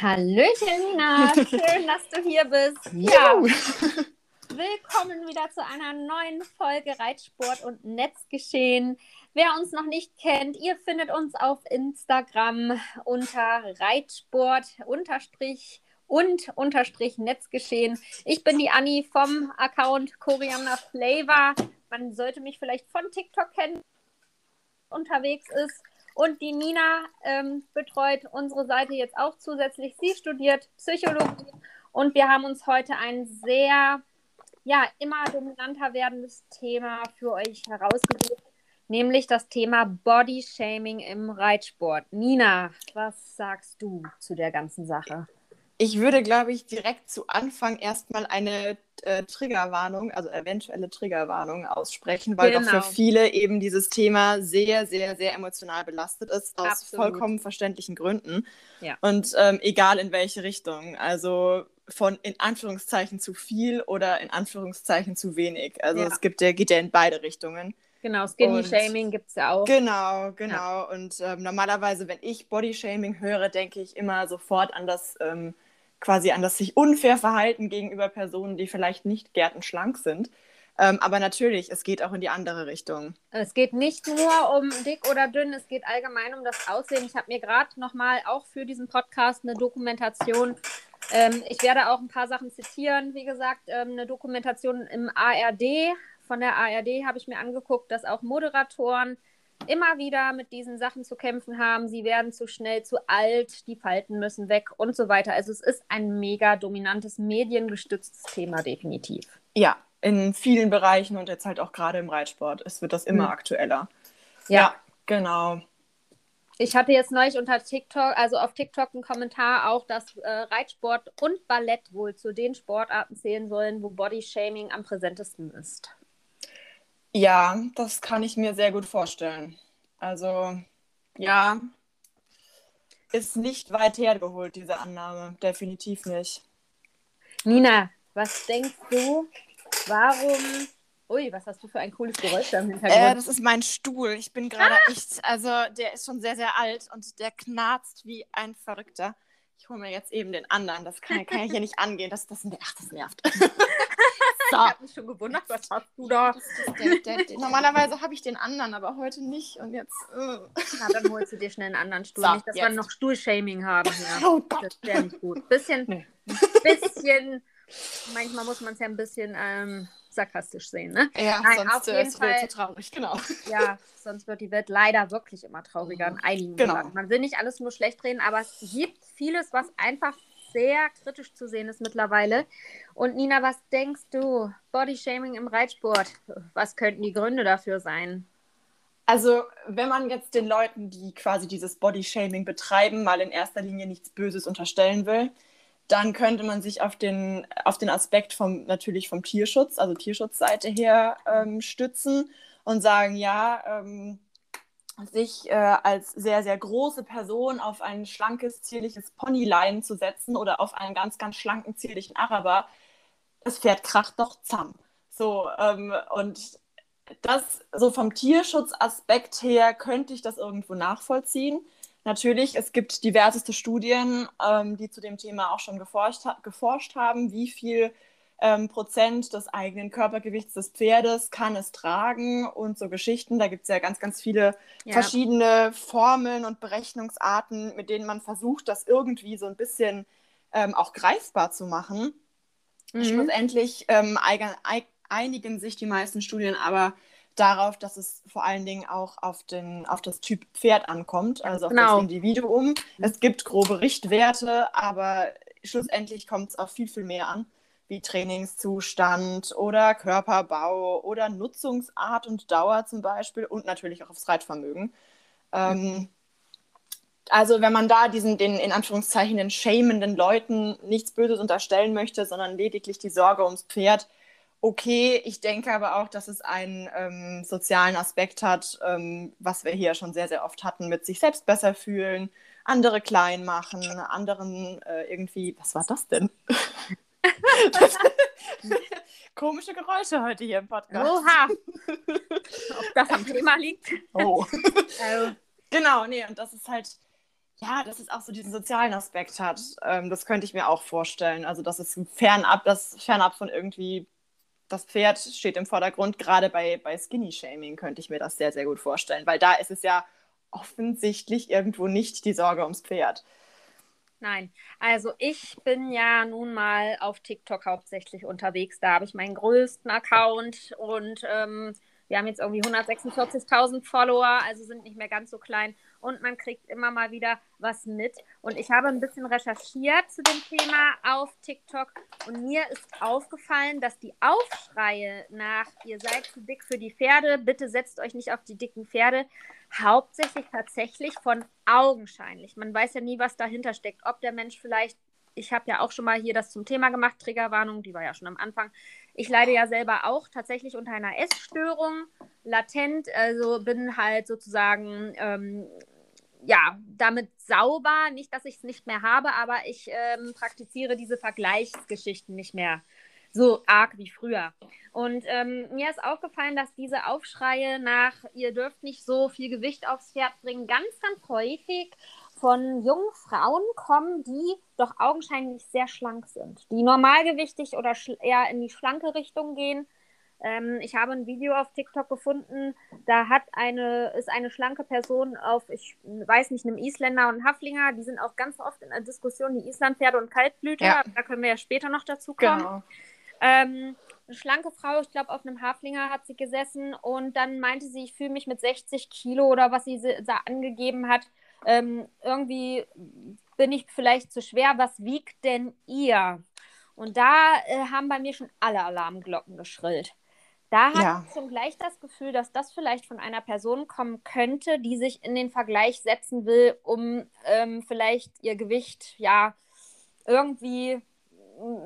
Hallöchen, Nina. Schön, dass du hier bist. Ja. Willkommen wieder zu einer neuen Folge Reitsport und Netzgeschehen. Wer uns noch nicht kennt, ihr findet uns auf Instagram unter Reitsport unterstrich und unterstrich Netzgeschehen. Ich bin die Anni vom Account Koriander Flavor. Man sollte mich vielleicht von TikTok kennen, unterwegs ist. Und die Nina ähm, betreut unsere Seite jetzt auch zusätzlich. Sie studiert Psychologie und wir haben uns heute ein sehr, ja, immer dominanter werdendes Thema für euch herausgesucht, nämlich das Thema Body Shaming im Reitsport. Nina, was sagst du zu der ganzen Sache? Ich würde, glaube ich, direkt zu Anfang erstmal eine äh, Triggerwarnung, also eventuelle Triggerwarnung aussprechen, weil genau. doch für genau. viele eben dieses Thema sehr, sehr, sehr emotional belastet ist, aus Absolut. vollkommen verständlichen Gründen. Ja. Und ähm, egal in welche Richtung. Also von in Anführungszeichen zu viel oder in Anführungszeichen zu wenig. Also ja. es gibt der geht ja in beide Richtungen. Genau, Skinny-Shaming gibt es ja auch. Genau, genau. Ja. Und ähm, normalerweise, wenn ich Body-Shaming höre, denke ich immer sofort an das ähm, quasi an das sich unfair verhalten gegenüber Personen, die vielleicht nicht gärtenschlank sind. Ähm, aber natürlich, es geht auch in die andere Richtung. Es geht nicht nur um dick oder dünn, es geht allgemein um das Aussehen. Ich habe mir gerade nochmal auch für diesen Podcast eine Dokumentation, ähm, ich werde auch ein paar Sachen zitieren, wie gesagt, ähm, eine Dokumentation im ARD. Von der ARD habe ich mir angeguckt, dass auch Moderatoren immer wieder mit diesen Sachen zu kämpfen haben. Sie werden zu schnell, zu alt, die Falten müssen weg und so weiter. Also es ist ein mega dominantes, mediengestütztes Thema, definitiv. Ja, in vielen Bereichen und jetzt halt auch gerade im Reitsport. Es wird das immer mhm. aktueller. Ja. ja, genau. Ich hatte jetzt neulich unter TikTok, also auf TikTok einen Kommentar auch, dass äh, Reitsport und Ballett wohl zu den Sportarten zählen sollen, wo Bodyshaming am präsentesten ist. Ja, das kann ich mir sehr gut vorstellen. Also, ja, ist nicht weit hergeholt, diese Annahme. Definitiv nicht. Nina, was denkst du, warum. Ui, was hast du für ein cooles Geräusch da im Hintergrund? Äh, das ist mein Stuhl. Ich bin gerade ah! echt, also der ist schon sehr, sehr alt und der knarzt wie ein Verrückter. Ich hole mir jetzt eben den anderen. Das kann, kann ja hier nicht angehen. Das, das, ach, das nervt. Ich habe mich schon gewundert, was hast du da? Das, das, der, der, der, normalerweise habe ich den anderen, aber heute nicht. Und jetzt. Uh. Na, dann holst du dir schnell einen anderen Stuhl. So, nicht, dass jetzt. wir noch Stuhlshaming haben. Ja. Oh Gott. Das wäre nicht gut. Bisschen, nee. bisschen, manchmal muss man es ja ein bisschen ähm, sarkastisch sehen, ne? Ja, Nein, sonst auf jeden ist Fall, zu traurig, genau. Ja, sonst wird die Welt leider wirklich immer trauriger in einigen genau. Man will nicht alles nur schlecht reden, aber es gibt vieles, was einfach sehr kritisch zu sehen ist mittlerweile. Und Nina, was denkst du? Bodyshaming im Reitsport. Was könnten die Gründe dafür sein? Also, wenn man jetzt den Leuten, die quasi dieses Bodyshaming betreiben, mal in erster Linie nichts Böses unterstellen will, dann könnte man sich auf den, auf den Aspekt vom, natürlich vom Tierschutz, also Tierschutzseite her, ähm, stützen und sagen, ja, ähm, sich äh, als sehr, sehr große Person auf ein schlankes, zierliches Ponylein zu setzen oder auf einen ganz, ganz schlanken, zierlichen Araber, das Pferd kracht doch zamm. So, ähm, und das so vom Tierschutzaspekt her könnte ich das irgendwo nachvollziehen. Natürlich, es gibt diverseste Studien, ähm, die zu dem Thema auch schon geforscht, geforscht haben, wie viel ähm, Prozent des eigenen Körpergewichts des Pferdes kann es tragen und so Geschichten. Da gibt es ja ganz, ganz viele ja. verschiedene Formeln und Berechnungsarten, mit denen man versucht, das irgendwie so ein bisschen ähm, auch greifbar zu machen. Mhm. Schlussendlich ähm, einigen sich die meisten Studien aber darauf, dass es vor allen Dingen auch auf, den, auf das Typ Pferd ankommt, also auf genau. das Individuum. Es gibt grobe Richtwerte, aber schlussendlich kommt es auf viel, viel mehr an wie Trainingszustand oder Körperbau oder Nutzungsart und Dauer zum Beispiel und natürlich auch aufs Reitvermögen. Ähm, also wenn man da diesen, den in Anführungszeichen den schämenden Leuten nichts Böses unterstellen möchte, sondern lediglich die Sorge ums Pferd, okay, ich denke aber auch, dass es einen ähm, sozialen Aspekt hat, ähm, was wir hier schon sehr, sehr oft hatten, mit sich selbst besser fühlen, andere klein machen, anderen äh, irgendwie, was war das denn? Komische Geräusche heute hier im Podcast. Oha! Ob das am Thema liegt? Oh. also. Genau, nee, und das ist halt, Ja, dass es auch so diesen sozialen Aspekt hat. Ähm, das könnte ich mir auch vorstellen. Also, dass es fernab, das fernab von irgendwie das Pferd steht im Vordergrund. Gerade bei, bei Skinny-Shaming könnte ich mir das sehr, sehr gut vorstellen, weil da ist es ja offensichtlich irgendwo nicht die Sorge ums Pferd. Nein, also ich bin ja nun mal auf TikTok hauptsächlich unterwegs. Da habe ich meinen größten Account und ähm, wir haben jetzt irgendwie 146.000 Follower, also sind nicht mehr ganz so klein und man kriegt immer mal wieder was mit. Und ich habe ein bisschen recherchiert zu dem Thema auf TikTok und mir ist aufgefallen, dass die Aufschreie nach ihr seid zu dick für die Pferde, bitte setzt euch nicht auf die dicken Pferde, hauptsächlich tatsächlich von augenscheinlich. Man weiß ja nie, was dahinter steckt, ob der Mensch vielleicht ich habe ja auch schon mal hier das zum Thema gemacht, Triggerwarnung, die war ja schon am Anfang. Ich leide ja selber auch tatsächlich unter einer Essstörung, latent, also bin halt sozusagen ähm, ja, damit sauber. Nicht, dass ich es nicht mehr habe, aber ich ähm, praktiziere diese Vergleichsgeschichten nicht mehr so arg wie früher. Und ähm, mir ist aufgefallen, dass diese Aufschreie nach, ihr dürft nicht so viel Gewicht aufs Pferd bringen, ganz, ganz häufig von jungen Frauen kommen, die doch augenscheinlich sehr schlank sind, die normalgewichtig oder eher in die schlanke Richtung gehen ähm, ich habe ein Video auf TikTok gefunden, da hat eine, ist eine schlanke Person auf, ich weiß nicht, einem Isländer und Haflinger, die sind auch ganz oft in der Diskussion, die Islandpferde und Kaltblüter, ja. da können wir ja später noch dazu kommen. Genau. Ähm, eine schlanke Frau, ich glaube, auf einem Haflinger hat sie gesessen und dann meinte sie, ich fühle mich mit 60 Kilo oder was sie da angegeben hat, ähm, irgendwie bin ich vielleicht zu schwer. Was wiegt denn ihr? Und da äh, haben bei mir schon alle Alarmglocken geschrillt. Da habe ja. ich schon gleich das Gefühl, dass das vielleicht von einer Person kommen könnte, die sich in den Vergleich setzen will, um ähm, vielleicht ihr Gewicht ja irgendwie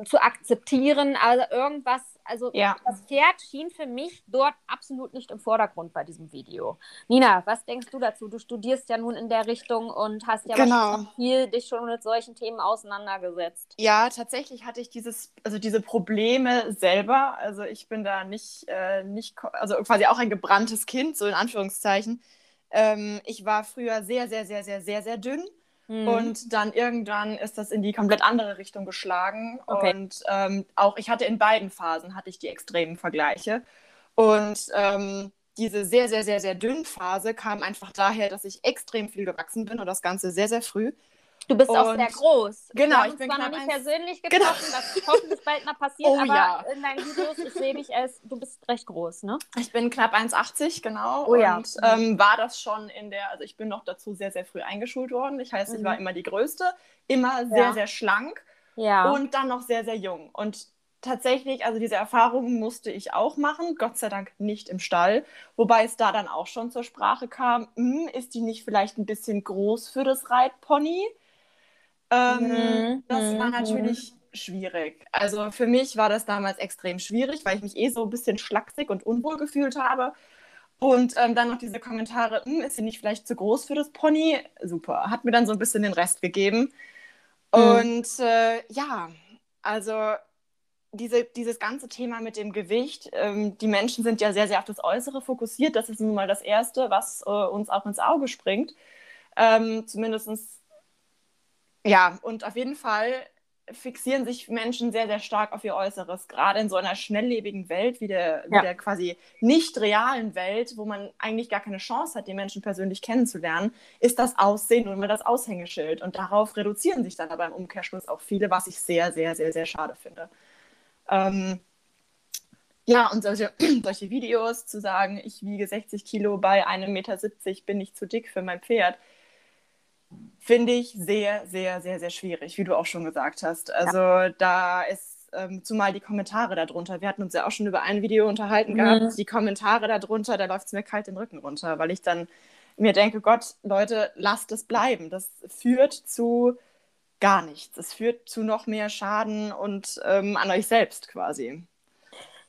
zu akzeptieren. Also irgendwas, also ja. das Pferd schien für mich dort absolut nicht im Vordergrund bei diesem Video. Nina, was denkst du dazu? Du studierst ja nun in der Richtung und hast ja genau. viel dich schon mit solchen Themen auseinandergesetzt. Ja, tatsächlich hatte ich dieses, also diese Probleme selber. Also ich bin da nicht, äh, nicht, also quasi auch ein gebranntes Kind, so in Anführungszeichen. Ähm, ich war früher sehr, sehr, sehr, sehr, sehr, sehr dünn Mhm. Und dann irgendwann ist das in die komplett andere Richtung geschlagen. Okay. Und ähm, auch ich hatte in beiden Phasen hatte ich die extremen Vergleiche. Und ähm, diese sehr, sehr, sehr, sehr dünne Phase kam einfach daher, dass ich extrem viel gewachsen bin und das Ganze sehr, sehr früh. Du bist und auch sehr groß. Genau, ich bin zwar noch nicht persönlich genau. getroffen, genau. das hoffentlich bald mal passiert, oh, aber ja. in deinen Videos, ich sehe dich als, du bist recht groß, ne? Ich bin knapp 1,80, genau. Oh, ja. Und ähm, war das schon in der, also ich bin noch dazu sehr, sehr früh eingeschult worden. Ich heißt, mhm. ich war immer die Größte, immer sehr, ja. sehr schlank ja. und dann noch sehr, sehr jung. Und tatsächlich, also diese Erfahrungen musste ich auch machen, Gott sei Dank nicht im Stall, wobei es da dann auch schon zur Sprache kam, hm, ist die nicht vielleicht ein bisschen groß für das Reitpony? Ähm, mhm. Das war mhm. natürlich schwierig. Also für mich war das damals extrem schwierig, weil ich mich eh so ein bisschen schlaksig und unwohl gefühlt habe. Und ähm, dann noch diese Kommentare, hm, ist sie nicht vielleicht zu groß für das Pony? Super, hat mir dann so ein bisschen den Rest gegeben. Mhm. Und äh, ja, also diese, dieses ganze Thema mit dem Gewicht, ähm, die Menschen sind ja sehr, sehr auf das Äußere fokussiert. Das ist nun mal das Erste, was äh, uns auch ins Auge springt. Ähm, Zumindest ja, und auf jeden Fall fixieren sich Menschen sehr, sehr stark auf ihr Äußeres. Gerade in so einer schnelllebigen Welt wie der, ja. wie der quasi nicht realen Welt, wo man eigentlich gar keine Chance hat, die Menschen persönlich kennenzulernen, ist das Aussehen nur immer das Aushängeschild. Und darauf reduzieren sich dann aber im Umkehrschluss auch viele, was ich sehr, sehr, sehr, sehr schade finde. Ähm, ja, und solche, solche Videos zu sagen, ich wiege 60 Kilo bei einem Meter, 70, bin ich zu dick für mein Pferd, finde ich sehr, sehr, sehr, sehr schwierig, wie du auch schon gesagt hast. Also ja. da ist ähm, zumal die Kommentare darunter. Wir hatten uns ja auch schon über ein Video unterhalten mhm. gehabt. Die Kommentare darunter, da läuft es mir kalt den Rücken runter, weil ich dann mir denke, Gott, Leute, lasst es bleiben. Das führt zu gar nichts. Es führt zu noch mehr Schaden und ähm, an euch selbst quasi.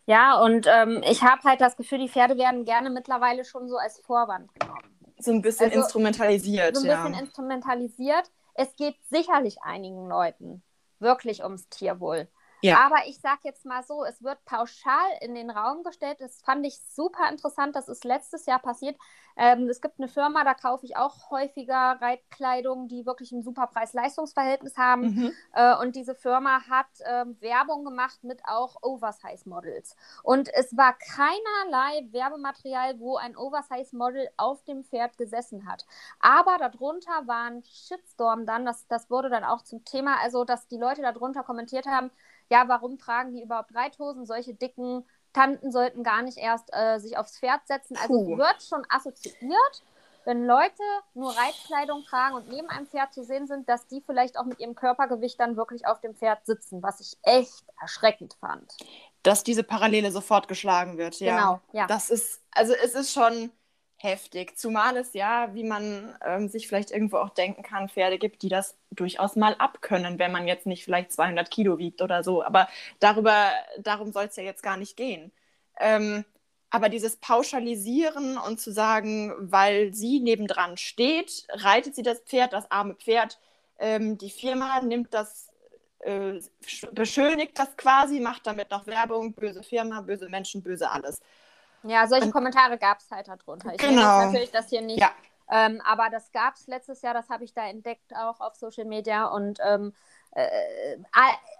Ja, und ähm, ich habe halt das Gefühl, die Pferde werden gerne mittlerweile schon so als Vorwand genommen. So ein bisschen also, instrumentalisiert. So ein bisschen instrumentalisiert. Es geht sicherlich einigen Leuten wirklich ums Tierwohl. Ja. Aber ich sage jetzt mal so, es wird pauschal in den Raum gestellt. Das fand ich super interessant. Das ist letztes Jahr passiert. Ähm, es gibt eine Firma, da kaufe ich auch häufiger Reitkleidung, die wirklich ein super Preis-Leistungs-Verhältnis haben. Mhm. Äh, und diese Firma hat äh, Werbung gemacht mit auch Oversize-Models. Und es war keinerlei Werbematerial, wo ein Oversize-Model auf dem Pferd gesessen hat. Aber darunter war ein Shitstorm dann, das, das wurde dann auch zum Thema, also dass die Leute darunter kommentiert haben, ja, warum tragen die überhaupt Reithosen? Solche dicken Tanten sollten gar nicht erst äh, sich aufs Pferd setzen. Also Puh. wird schon assoziiert, wenn Leute nur Reitkleidung tragen und neben einem Pferd zu sehen sind, dass die vielleicht auch mit ihrem Körpergewicht dann wirklich auf dem Pferd sitzen, was ich echt erschreckend fand. Dass diese Parallele sofort geschlagen wird, ja. Genau, ja. Das ist, also es ist schon heftig. Zumal es ja, wie man ähm, sich vielleicht irgendwo auch denken kann, Pferde gibt, die das durchaus mal abkönnen, wenn man jetzt nicht vielleicht 200 Kilo wiegt oder so. Aber darüber, darum soll es ja jetzt gar nicht gehen. Ähm, aber dieses Pauschalisieren und zu sagen, weil sie nebendran steht, reitet sie das Pferd, das arme Pferd, ähm, die Firma nimmt das, äh, beschönigt das quasi, macht damit noch Werbung, böse Firma, böse Menschen, böse alles. Ja, solche Kommentare gab es halt darunter. Ich genau. natürlich das hier nicht. Ja. Ähm, aber das gab es letztes Jahr, das habe ich da entdeckt, auch auf Social Media. Und ähm, äh,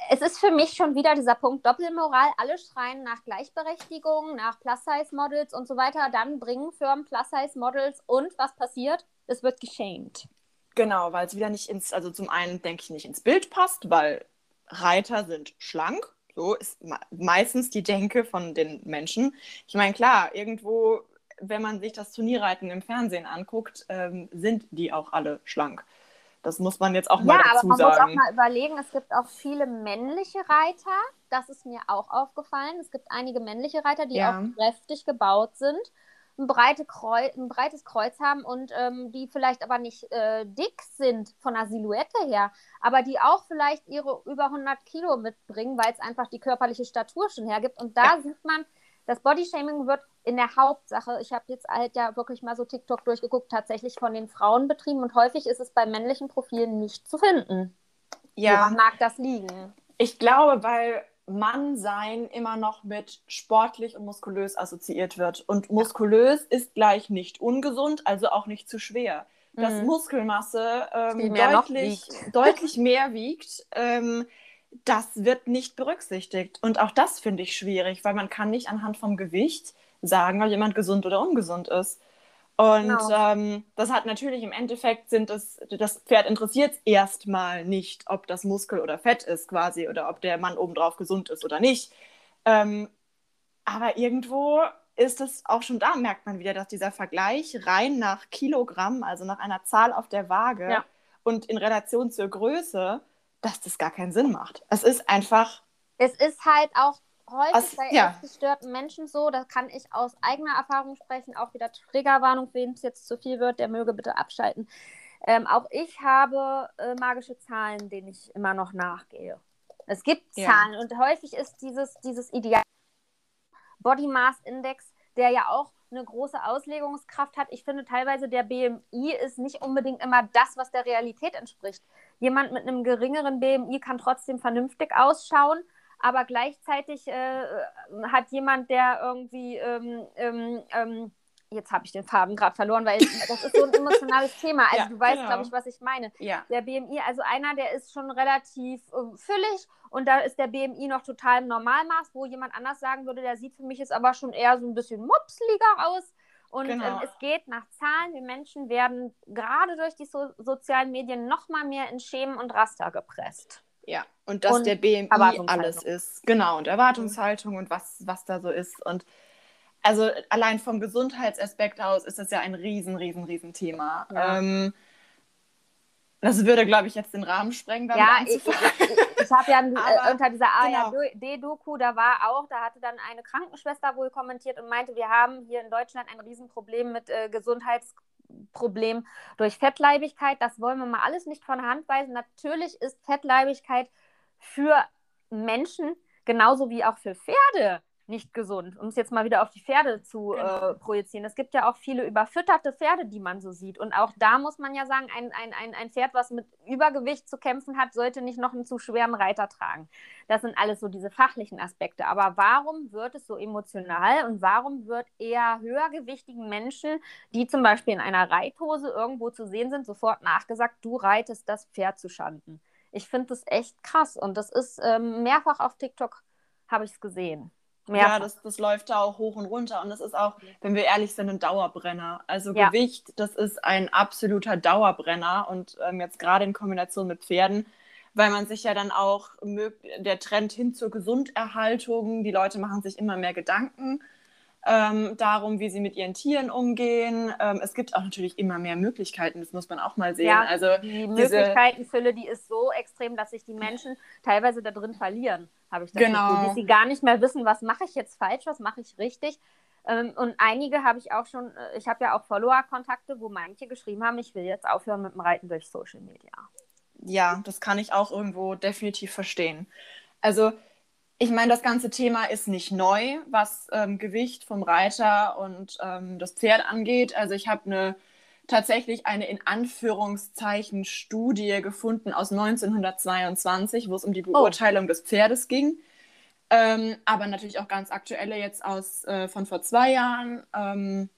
es ist für mich schon wieder dieser Punkt Doppelmoral. Alle schreien nach Gleichberechtigung, nach Plus-Size-Models und so weiter. Dann bringen Firmen Plus-Size-Models und was passiert? Es wird geschämt. Genau, weil es wieder nicht ins, also zum einen denke ich nicht ins Bild passt, weil Reiter sind schlank so ist meistens die Denke von den Menschen. Ich meine, klar, irgendwo, wenn man sich das Turnierreiten im Fernsehen anguckt, ähm, sind die auch alle schlank. Das muss man jetzt auch mal dazu sagen. Ja, aber man muss auch mal überlegen, es gibt auch viele männliche Reiter. Das ist mir auch aufgefallen. Es gibt einige männliche Reiter, die ja. auch kräftig gebaut sind ein, breite Kreuz, ein breites Kreuz haben und ähm, die vielleicht aber nicht äh, dick sind von der Silhouette her, aber die auch vielleicht ihre über 100 Kilo mitbringen, weil es einfach die körperliche Statur schon hergibt. Und da ja. sieht man, das Bodyshaming wird in der Hauptsache, ich habe jetzt halt ja wirklich mal so TikTok durchgeguckt, tatsächlich von den Frauen betrieben und häufig ist es bei männlichen Profilen nicht zu finden. Ja. Woran mag das liegen? Ich glaube, weil Mannsein immer noch mit sportlich und muskulös assoziiert wird. Und muskulös ist gleich nicht ungesund, also auch nicht zu schwer. Dass mhm. Muskelmasse ähm, mehr deutlich, deutlich mehr wiegt, ähm, das wird nicht berücksichtigt. Und auch das finde ich schwierig, weil man kann nicht anhand vom Gewicht sagen, ob jemand gesund oder ungesund ist. Und genau. ähm, das hat natürlich im Endeffekt sind es, das Pferd interessiert erstmal nicht, ob das Muskel oder Fett ist quasi oder ob der Mann obendrauf gesund ist oder nicht. Ähm, aber irgendwo ist es auch schon da, merkt man wieder, dass dieser Vergleich rein nach Kilogramm, also nach einer Zahl auf der Waage ja. und in Relation zur Größe, dass das gar keinen Sinn macht. Es ist einfach. Es ist halt auch häufig aus, bei ja. gestörten Menschen so, da kann ich aus eigener Erfahrung sprechen, auch wieder Triggerwarnung, wem es jetzt zu viel wird, der möge bitte abschalten. Ähm, auch ich habe äh, magische Zahlen, denen ich immer noch nachgehe. Es gibt Zahlen ja. und häufig ist dieses, dieses Ideal Body Mass Index, der ja auch eine große Auslegungskraft hat. Ich finde teilweise der BMI ist nicht unbedingt immer das, was der Realität entspricht. Jemand mit einem geringeren BMI kann trotzdem vernünftig ausschauen aber gleichzeitig äh, hat jemand, der irgendwie, ähm, ähm, ähm jetzt habe ich den Faden gerade verloren, weil das ist so ein emotionales Thema. Also ja, du weißt, genau. glaube ich, was ich meine. Ja. Der BMI, also einer, der ist schon relativ äh, füllig und da ist der BMI noch total im Normalmaß, wo jemand anders sagen würde, der sieht für mich jetzt aber schon eher so ein bisschen mopsliger aus. Und genau. ähm, es geht nach Zahlen. Wir Menschen werden gerade durch die so sozialen Medien noch mal mehr in Schemen und Raster gepresst. Ja, und dass und der BMI alles ist. Genau, und Erwartungshaltung und was, was da so ist. Und also allein vom Gesundheitsaspekt aus ist das ja ein riesen, riesen, riesen Thema. Ja. Ähm, das würde, glaube ich, jetzt den Rahmen sprengen. Ja, ich, ich, ich habe ja Aber, unter dieser ARD-Doku, genau. da war auch, da hatte dann eine Krankenschwester wohl kommentiert und meinte, wir haben hier in Deutschland ein Riesenproblem mit äh, Gesundheits Problem durch Fettleibigkeit. Das wollen wir mal alles nicht von Hand weisen. Natürlich ist Fettleibigkeit für Menschen genauso wie auch für Pferde nicht gesund, um es jetzt mal wieder auf die Pferde zu Genau. äh, projizieren. Es gibt ja auch viele überfütterte Pferde, die man so sieht. Und auch da muss man ja sagen, ein, ein, ein, ein Pferd, was mit Übergewicht zu kämpfen hat, sollte nicht noch einen zu schweren Reiter tragen. Das sind alles so diese fachlichen Aspekte. Aber warum wird es so emotional und warum wird eher höhergewichtigen Menschen, die zum Beispiel in einer Reithose irgendwo zu sehen sind, sofort nachgesagt, du reitest das Pferd zu Schanden? Ich finde das echt krass. Und das ist ähm, mehrfach auf TikTok, habe ich es gesehen. Mehrfach. Ja, das, das läuft da auch hoch und runter. Und das ist auch, wenn wir ehrlich sind, ein Dauerbrenner. Also Ja. Gewicht, das ist ein absoluter Dauerbrenner. Und ähm, jetzt gerade in Kombination mit Pferden, weil man sich ja dann auch mög- der Trend hin zur Gesunderhaltung, die Leute machen sich immer mehr Gedanken ähm, darum, wie sie mit ihren Tieren umgehen. Ähm, es gibt auch natürlich immer mehr Möglichkeiten, das muss man auch mal sehen. Ja, also die Möglichkeitenfülle, die ist so extrem, dass sich die Menschen teilweise da drin verlieren, habe ich das Genau. Gefühl. Dass sie gar nicht mehr wissen, was mache ich jetzt falsch, was mache ich richtig. Ähm, und einige habe ich auch schon, äh, ich habe ja auch Follower-Kontakte, wo manche geschrieben haben, ich will jetzt aufhören mit dem Reiten durch Social Media. Ja, das kann ich auch irgendwo definitiv verstehen. Also, ich meine, das ganze Thema ist nicht neu, was ähm, Gewicht vom Reiter und ähm, das Pferd angeht. Also, ich habe eine tatsächlich eine in Anführungszeichen Studie gefunden aus 1922, wo es um die Beurteilung des Pferdes ging. Ähm, aber natürlich auch ganz aktuelle jetzt aus äh, von vor zwei Jahren. Ähm,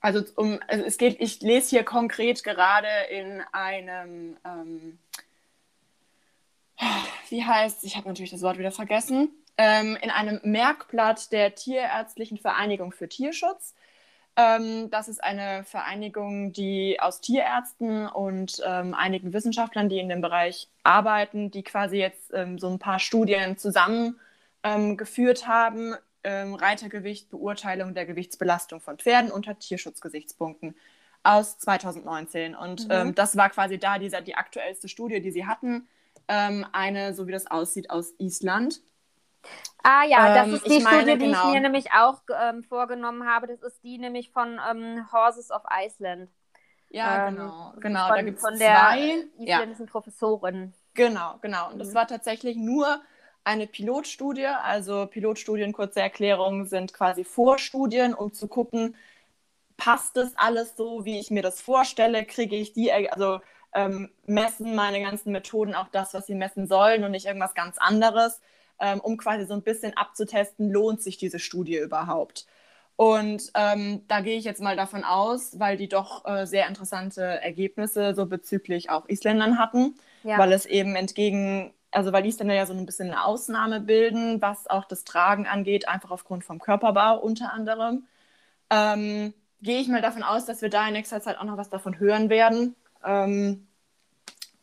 also um, also es geht, ich lese hier konkret gerade in einem, ähm, wie heißt, ich habe natürlich das Wort wieder vergessen, ähm, in einem Merkblatt der Tierärztlichen Vereinigung für Tierschutz. Ähm, das ist eine Vereinigung, die aus Tierärzten und ähm, einigen Wissenschaftlern, die in dem Bereich arbeiten, die quasi jetzt ähm, so ein paar Studien zusammengeführt ähm, haben. Ähm, Reitergewicht, Beurteilung der Gewichtsbelastung von Pferden unter Tierschutzgesichtspunkten aus 2019. Und Mhm. das war quasi da dieser, die aktuellste Studie, die sie hatten. Ähm, eine, so wie das aussieht, aus Island. Ah ja, das Ähm, ist die meine, Studie, die genau. ich mir nämlich auch ähm, vorgenommen habe. Das ist die nämlich von ähm, Horses of Iceland. Ja, Ähm, genau. genau. von, da gibt es von der zwei. Ja. isländischen Professorin. Genau, genau. Und das Mhm. war tatsächlich nur eine Pilotstudie. Also Pilotstudien, kurze Erklärung, sind quasi Vorstudien, um zu gucken, passt das alles so, wie ich mir das vorstelle? Kriege ich die, also ähm, messen meine ganzen Methoden auch das, was sie messen sollen und nicht irgendwas ganz anderes, ähm, um quasi so ein bisschen abzutesten, lohnt sich diese Studie überhaupt? Und ähm, da gehe ich jetzt mal davon aus, weil die doch äh, sehr interessante Ergebnisse so bezüglich auch Isländern hatten Ja. weil es eben entgegen, also weil Isländer ja so ein bisschen eine Ausnahme bilden, was auch das Tragen angeht, einfach aufgrund vom Körperbau unter anderem. Ähm, gehe ich mal davon aus, dass wir da in nächster Zeit auch noch was davon hören werden. Ähm,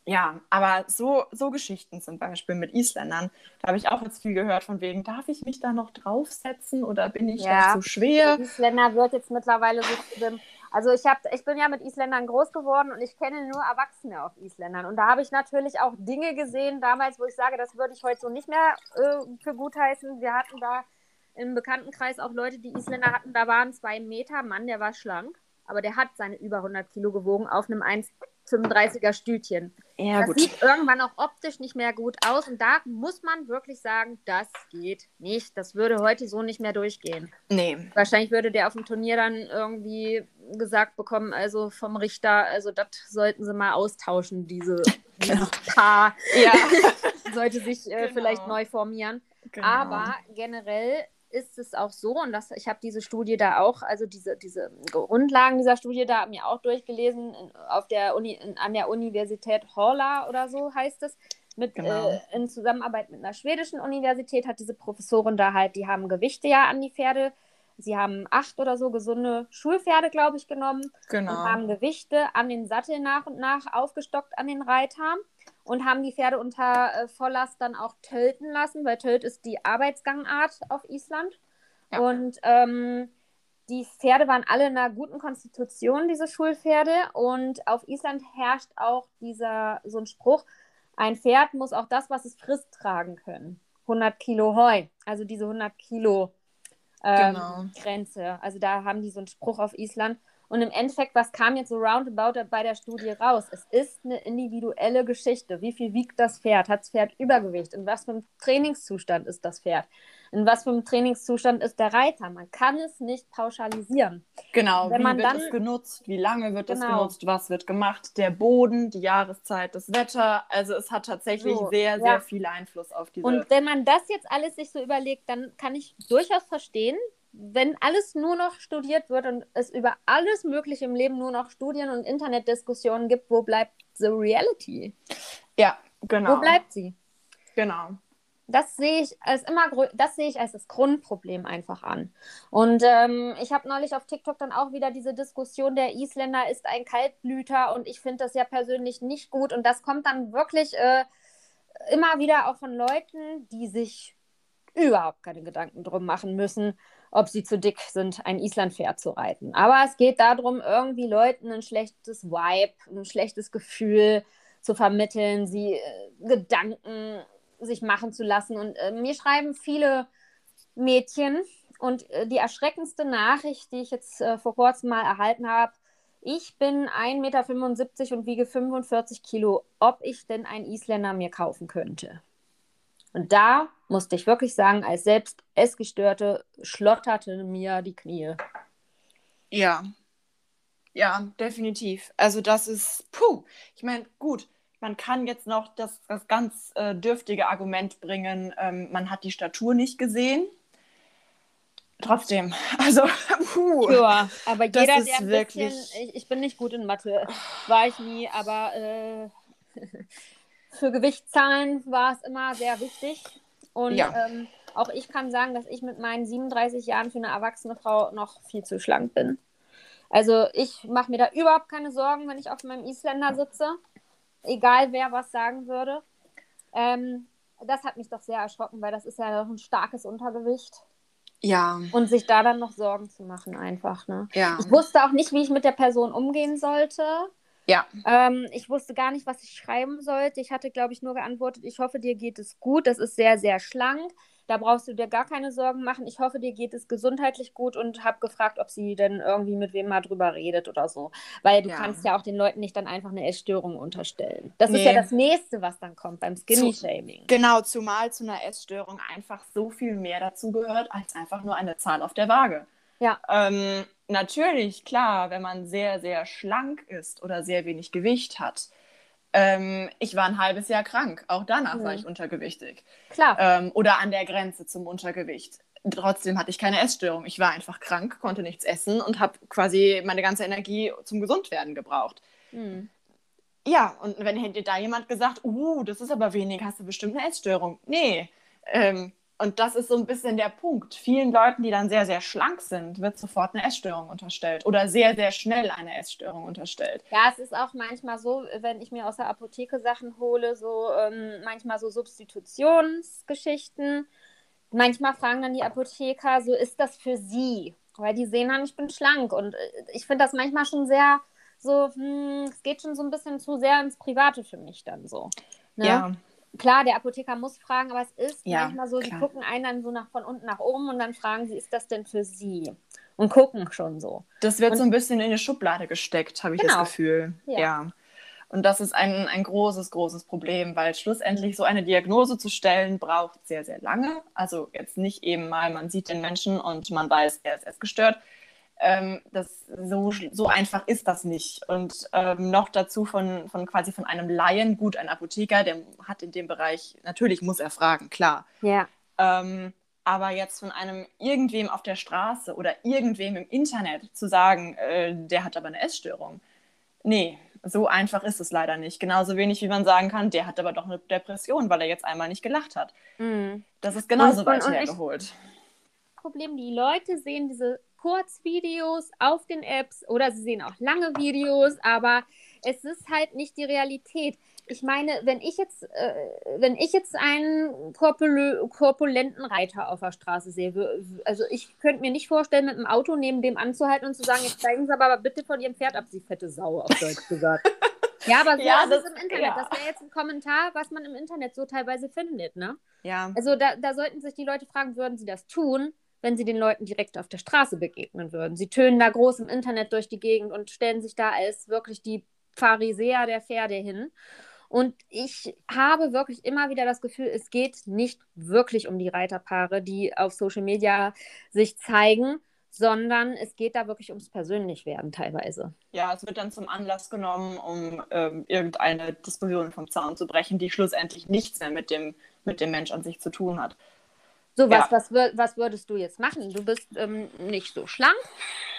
ja, aber so, so Geschichten zum Beispiel mit Isländern, da habe ich auch jetzt viel gehört von wegen, darf ich mich da noch draufsetzen oder bin ich Ja. noch zu schwer? Der Isländer wird jetzt mittlerweile so dem. Also ich habe, ich bin ja mit Isländern groß geworden und ich kenne nur Erwachsene auf Isländern. Und da habe ich natürlich auch Dinge gesehen damals, wo ich sage, das würde ich heute so nicht mehr äh, für gut heißen. Wir hatten da im Bekanntenkreis auch Leute, die Isländer hatten, da waren zwei Meter Mann, der war schlank, aber der hat seine über 100 Kilo gewogen auf einem 1,35er Stütchen. Ja, das gut. sieht irgendwann auch optisch nicht mehr gut aus und da muss man wirklich sagen, das geht nicht. Das würde heute so nicht mehr durchgehen. Nee. Wahrscheinlich würde der auf dem Turnier dann irgendwie gesagt bekommen, also vom Richter, also das sollten sie mal austauschen, diese dieses Paar Ja. sollte sich äh, Genau. vielleicht neu formieren. Genau. Aber generell ist es auch so, und das, ich habe diese Studie da auch, also diese, diese Grundlagen dieser Studie da mir auch durchgelesen, in, auf der Uni, in, an der Universität Horla oder so heißt es. Mit, Genau. äh, in Zusammenarbeit mit einer schwedischen Universität hat diese Professorin da halt, die haben Gewichte ja an die Pferde. Sie haben acht oder so gesunde Schulpferde, glaube ich, genommen genau. und haben Gewichte an den Sattel nach und nach aufgestockt an den Reiter und haben die Pferde unter äh, Volllast dann auch tölten lassen, weil Tölt ist die Arbeitsgangart auf Island. Ja. Und ähm, die Pferde waren alle in einer guten Konstitution, diese Schulpferde. Und auf Island herrscht auch dieser so ein Spruch: Ein Pferd muss auch das, was es frisst, tragen können. 100 Kilo Heu, also diese 100 Kilo ähm, Genau. Grenze. Also da haben die so einen Spruch auf Island. Und im Endeffekt, was kam jetzt so roundabout bei der Studie raus? Es ist eine individuelle Geschichte. Wie viel wiegt das Pferd? Hat das Pferd Übergewicht? In was für einem Trainingszustand ist das Pferd? In was für einem Trainingszustand ist der Reiter? Man kann es nicht pauschalisieren. Genau, Wenn wie man wird dann, es genutzt? Wie lange wird genau. es genutzt? Was wird gemacht? Der Boden, die Jahreszeit, das Wetter. Also es hat tatsächlich so, sehr, sehr ja. viel Einfluss auf diese... Und wenn man das jetzt alles sich so überlegt, dann kann ich durchaus verstehen, wenn alles nur noch studiert wird und es über alles Mögliche im Leben nur noch Studien und Internetdiskussionen gibt, wo bleibt the reality? Ja, genau. Wo bleibt sie? Genau. Das sehe ich als immer, das sehe ich als das Grundproblem einfach an. Und ähm, ich habe neulich auf TikTok dann auch wieder diese Diskussion, der Isländer ist ein Kaltblüter und ich finde das ja persönlich nicht gut. Und das kommt dann wirklich äh, immer wieder auch von Leuten, die sich überhaupt keine Gedanken drum machen müssen, ob sie zu dick sind, ein Islandpferd zu reiten. Aber es geht darum, irgendwie Leuten ein schlechtes Vibe, ein schlechtes Gefühl zu vermitteln, sie äh, Gedanken sich machen zu lassen. Und äh, mir schreiben viele Mädchen und äh, die erschreckendste Nachricht, die ich jetzt äh, vor kurzem mal erhalten habe, ich bin 1,75 Meter und wiege 45 Kilo, ob ich denn einen Isländer mir kaufen könnte. Und da musste ich wirklich sagen, als selbst Essgestörte schlotterte mir die Knie. Ja. Ja, definitiv. Also das ist, puh, ich meine, gut, man kann jetzt noch das, das ganz äh, dürftige Argument bringen, ähm, man hat die Statur nicht gesehen. Trotzdem, also, puh. Ja, aber jeder, der ein wirklich... bisschen, ich, ich, bin nicht gut in Mathe, war ich nie, aber äh, für Gewichtszahlen war es immer sehr wichtig. Und ja. ähm, auch ich kann sagen, dass ich mit meinen 37 Jahren für eine erwachsene Frau noch viel zu schlank bin. Also ich mache mir da überhaupt keine Sorgen, wenn ich auf meinem Isländer sitze. Egal wer was sagen würde. Ähm, das hat mich doch sehr erschrocken, weil das ist ja doch ein starkes Untergewicht. Ja. Und sich da dann noch Sorgen zu machen, einfach. Ne? Ja. Ich wusste auch nicht, wie ich mit der Person umgehen sollte. Ja. Ähm, ich wusste gar nicht, was ich schreiben sollte. Ich hatte, glaube ich, nur geantwortet, ich hoffe, dir geht es gut. Das ist sehr, sehr schlank. Da brauchst du dir gar keine Sorgen machen. Ich hoffe, dir geht es gesundheitlich gut und habe gefragt, ob sie denn irgendwie mit wem mal drüber redet oder so. Weil du ja. kannst ja auch den Leuten nicht dann einfach eine Essstörung unterstellen. Das nee. ist ja das nächste, was dann kommt beim Skinny-Shaming. Genau, zumal zu einer Essstörung einfach so viel mehr dazu gehört, als einfach nur eine Zahl auf der Waage. Ja. Ähm, natürlich, klar, wenn man sehr, sehr schlank ist oder sehr wenig Gewicht hat. Ähm, ich war ein halbes Jahr krank. Auch danach mhm. war ich untergewichtig. Klar. Ähm, oder an der Grenze zum Untergewicht. Trotzdem hatte ich keine Essstörung. Ich war einfach krank, konnte nichts essen und habe quasi meine ganze Energie zum Gesundwerden gebraucht. Mhm. Ja, und wenn hätte da jemand gesagt, uh, das ist aber wenig, hast du bestimmt eine Essstörung. Nee, ähm, und das ist so ein bisschen der Punkt. Vielen Leuten, die dann sehr, sehr schlank sind, wird sofort eine Essstörung unterstellt oder sehr, sehr schnell eine Essstörung unterstellt. Ja, es ist auch manchmal so, wenn ich mir aus der Apotheke Sachen hole, so ähm, manchmal so Substitutionsgeschichten. Manchmal fragen dann die Apotheker, so ist das für sie? Weil die sehen dann, ich bin schlank. Und äh, ich finde das manchmal schon sehr so, hm, es geht schon so ein bisschen zu sehr ins Private für mich dann so. Ne? Ja klar, der Apotheker muss fragen, aber es ist ja, manchmal so, klar. sie gucken einen dann so nach, von unten nach oben und dann fragen sie, ist das denn für sie? Und gucken schon so. Das wird und, so ein bisschen in eine Schublade gesteckt, habe ich genau. das Gefühl. Ja. ja. Und das ist ein, ein großes, großes Problem, weil schlussendlich so eine Diagnose zu stellen, braucht sehr, sehr lange. Also jetzt nicht eben mal, man sieht den Menschen und man weiß, er ist essgestört, ähm, das, so, so einfach ist das nicht. Und ähm, noch dazu von, von quasi von einem Laien, gut, ein Apotheker, der hat in dem Bereich, natürlich muss er fragen, klar. Ja. Ähm, aber jetzt von einem irgendwem auf der Straße oder irgendwem im Internet zu sagen, äh, der hat aber eine Essstörung. Nee, so einfach ist es leider nicht. Genauso wenig, wie man sagen kann, der hat aber doch eine Depression, weil er jetzt einmal nicht gelacht hat. Mm. Das ist genauso und, weit und hergeholt. Problem, die Leute sehen diese Kurzvideos auf den Apps oder sie sehen auch lange Videos, aber es ist halt nicht die Realität. Ich meine, wenn ich jetzt, äh, wenn ich jetzt einen korpul korpulenten Reiter auf der Straße sehe, also ich könnte mir nicht vorstellen, mit einem Auto neben dem anzuhalten und zu sagen, jetzt zeigen Sie aber bitte von Ihrem Pferd ab, Sie fette Sau, auf Deutsch gesagt. Ja, aber so ja, ist das, es im Internet. Ja. Das wäre jetzt ein Kommentar, was man im Internet so teilweise findet, ne? Ja. Also da, da sollten sich die Leute fragen, würden sie das tun? Wenn sie den Leuten direkt auf der Straße begegnen würden. Sie tönen da groß im Internet durch die Gegend und stellen sich da als wirklich die Pharisäer der Pferde hin. Und ich habe wirklich immer wieder das Gefühl, es geht nicht wirklich um die Reiterpaare, die auf Social Media sich zeigen, sondern es geht da wirklich ums Persönlichwerden teilweise. Ja, es wird dann zum Anlass genommen, um ähm, irgendeine Diskussion vom Zaun zu brechen, die schlussendlich nichts mehr mit dem, mit dem Mensch an sich zu tun hat. So, was, ja. was, was würdest du jetzt machen? Du bist ähm, nicht so schlank,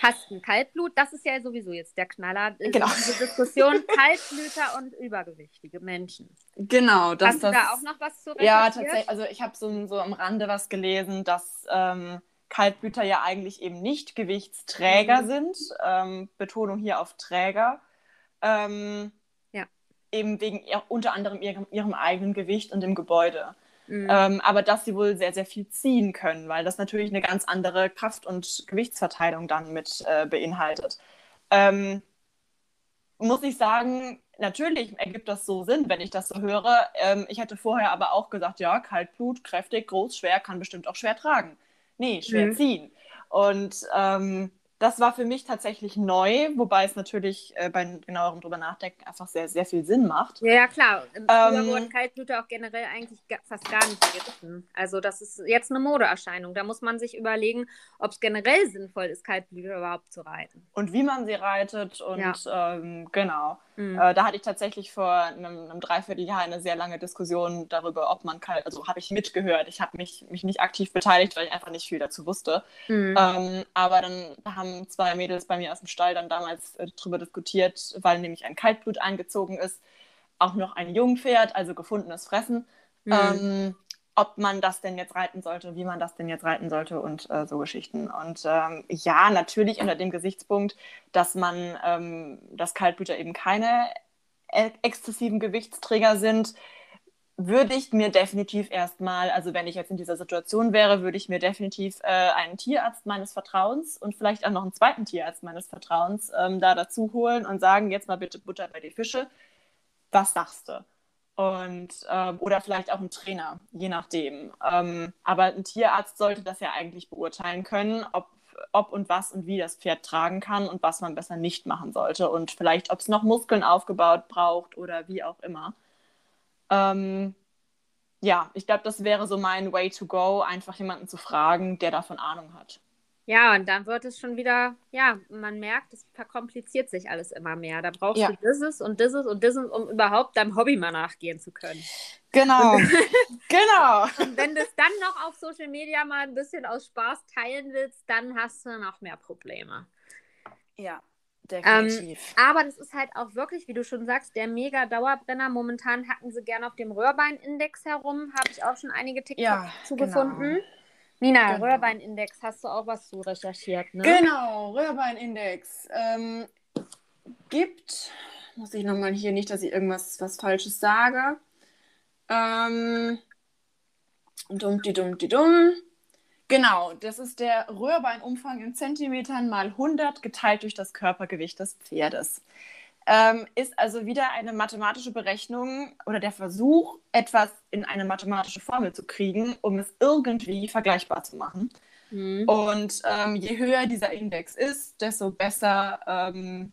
hast ein Kaltblut. Das ist ja sowieso jetzt der Knaller. Genau. Diese Diskussion Kaltblüter und übergewichtige Menschen. Genau. Das, hast du das, da auch noch was zu Ja, tatsächlich. Also ich habe so, so am Rande was gelesen, dass ähm, Kaltblüter ja eigentlich eben nicht Gewichtsträger mhm. sind. Ähm, Betonung hier auf Träger. Ähm, ja. Eben wegen unter anderem ihrem, ihrem eigenen Gewicht und dem Gebäude. Mhm. Ähm, aber dass sie wohl sehr, sehr viel ziehen können, weil das natürlich eine ganz andere Kraft- und Gewichtsverteilung dann mit äh, beinhaltet. Ähm, muss ich sagen, natürlich ergibt das so Sinn, wenn ich das so höre. Ähm, ich hätte vorher aber auch gesagt, ja, Kaltblut, kräftig, groß, schwer, kann bestimmt auch schwer tragen. Nee, schwer mhm. ziehen. Und ähm, das war für mich tatsächlich neu, wobei es natürlich äh, bei genauerem drüber nachdenken einfach sehr, sehr viel Sinn macht. Ja, ja klar. Früher ähm, wurden Kaltblüter auch generell eigentlich fast gar nicht geritten. Also das ist jetzt eine Modeerscheinung. Da muss man sich überlegen, ob es generell sinnvoll ist, Kaltblüter überhaupt zu reiten. Und wie man sie reitet und ja. ähm, genau. Mhm. Äh, da hatte ich tatsächlich vor einem, einem Dreivierteljahr eine sehr lange Diskussion darüber, ob man kalt, also habe ich mitgehört. Ich habe mich, mich nicht aktiv beteiligt, weil ich einfach nicht viel dazu wusste. Mhm. Ähm, aber dann haben zwei Mädels bei mir aus dem Stall dann damals äh, darüber diskutiert, weil nämlich ein Kaltblut eingezogen ist. Auch noch ein Jungpferd, also gefundenes Fressen. Mhm. Ähm, ob man das denn jetzt reiten sollte, wie man das denn jetzt reiten sollte und äh, so Geschichten. Und ähm, ja, natürlich unter dem Gesichtspunkt, dass man, ähm, dass Kaltblüter eben keine e exzessiven Gewichtsträger sind, würde ich mir definitiv erstmal, also wenn ich jetzt in dieser Situation wäre, würde ich mir definitiv äh, einen Tierarzt meines Vertrauens und vielleicht auch noch einen zweiten Tierarzt meines Vertrauens ähm, da dazu holen und sagen, jetzt mal bitte Butter bei die Fische. Was sagst du? Und, ähm, oder vielleicht auch ein Trainer, je nachdem. Ähm, aber ein Tierarzt sollte das ja eigentlich beurteilen können, ob, ob und was und wie das Pferd tragen kann und was man besser nicht machen sollte. Und vielleicht, ob es noch Muskeln aufgebaut braucht oder wie auch immer. Ähm, ja, ich glaube, das wäre so mein Way to go, einfach jemanden zu fragen, der davon Ahnung hat. Ja, und dann wird es schon wieder, ja, man merkt, es verkompliziert sich alles immer mehr. Da brauchst ja. du dieses und dieses und dieses, um überhaupt deinem Hobby mal nachgehen zu können. Genau. genau. Und wenn du es dann noch auf Social Media mal ein bisschen aus Spaß teilen willst, dann hast du noch mehr Probleme. Ja, definitiv. Ähm, aber das ist halt auch wirklich, wie du schon sagst, der mega Dauerbrenner. Momentan hacken sie gerne auf dem Röhrbeinindex herum. Habe ich auch schon einige TikToks ja, zugefunden. Genau. Nina, genau. Röhrbeinindex, hast du auch was zu recherchiert, ne? Genau, Röhrbeinindex. Ähm, gibt, muss ich nochmal hier nicht, dass ich irgendwas was Falsches sage. Ähm, dumm, die dumm, die dumm. Genau, das ist der Röhrbeinumfang in Zentimetern mal 100 geteilt durch das Körpergewicht des Pferdes. Ähm, ist also wieder eine mathematische Berechnung oder der Versuch, etwas in eine mathematische Formel zu kriegen, um es irgendwie vergleichbar zu machen. Mhm. Und ähm, je höher dieser Index ist, desto besser. Ähm,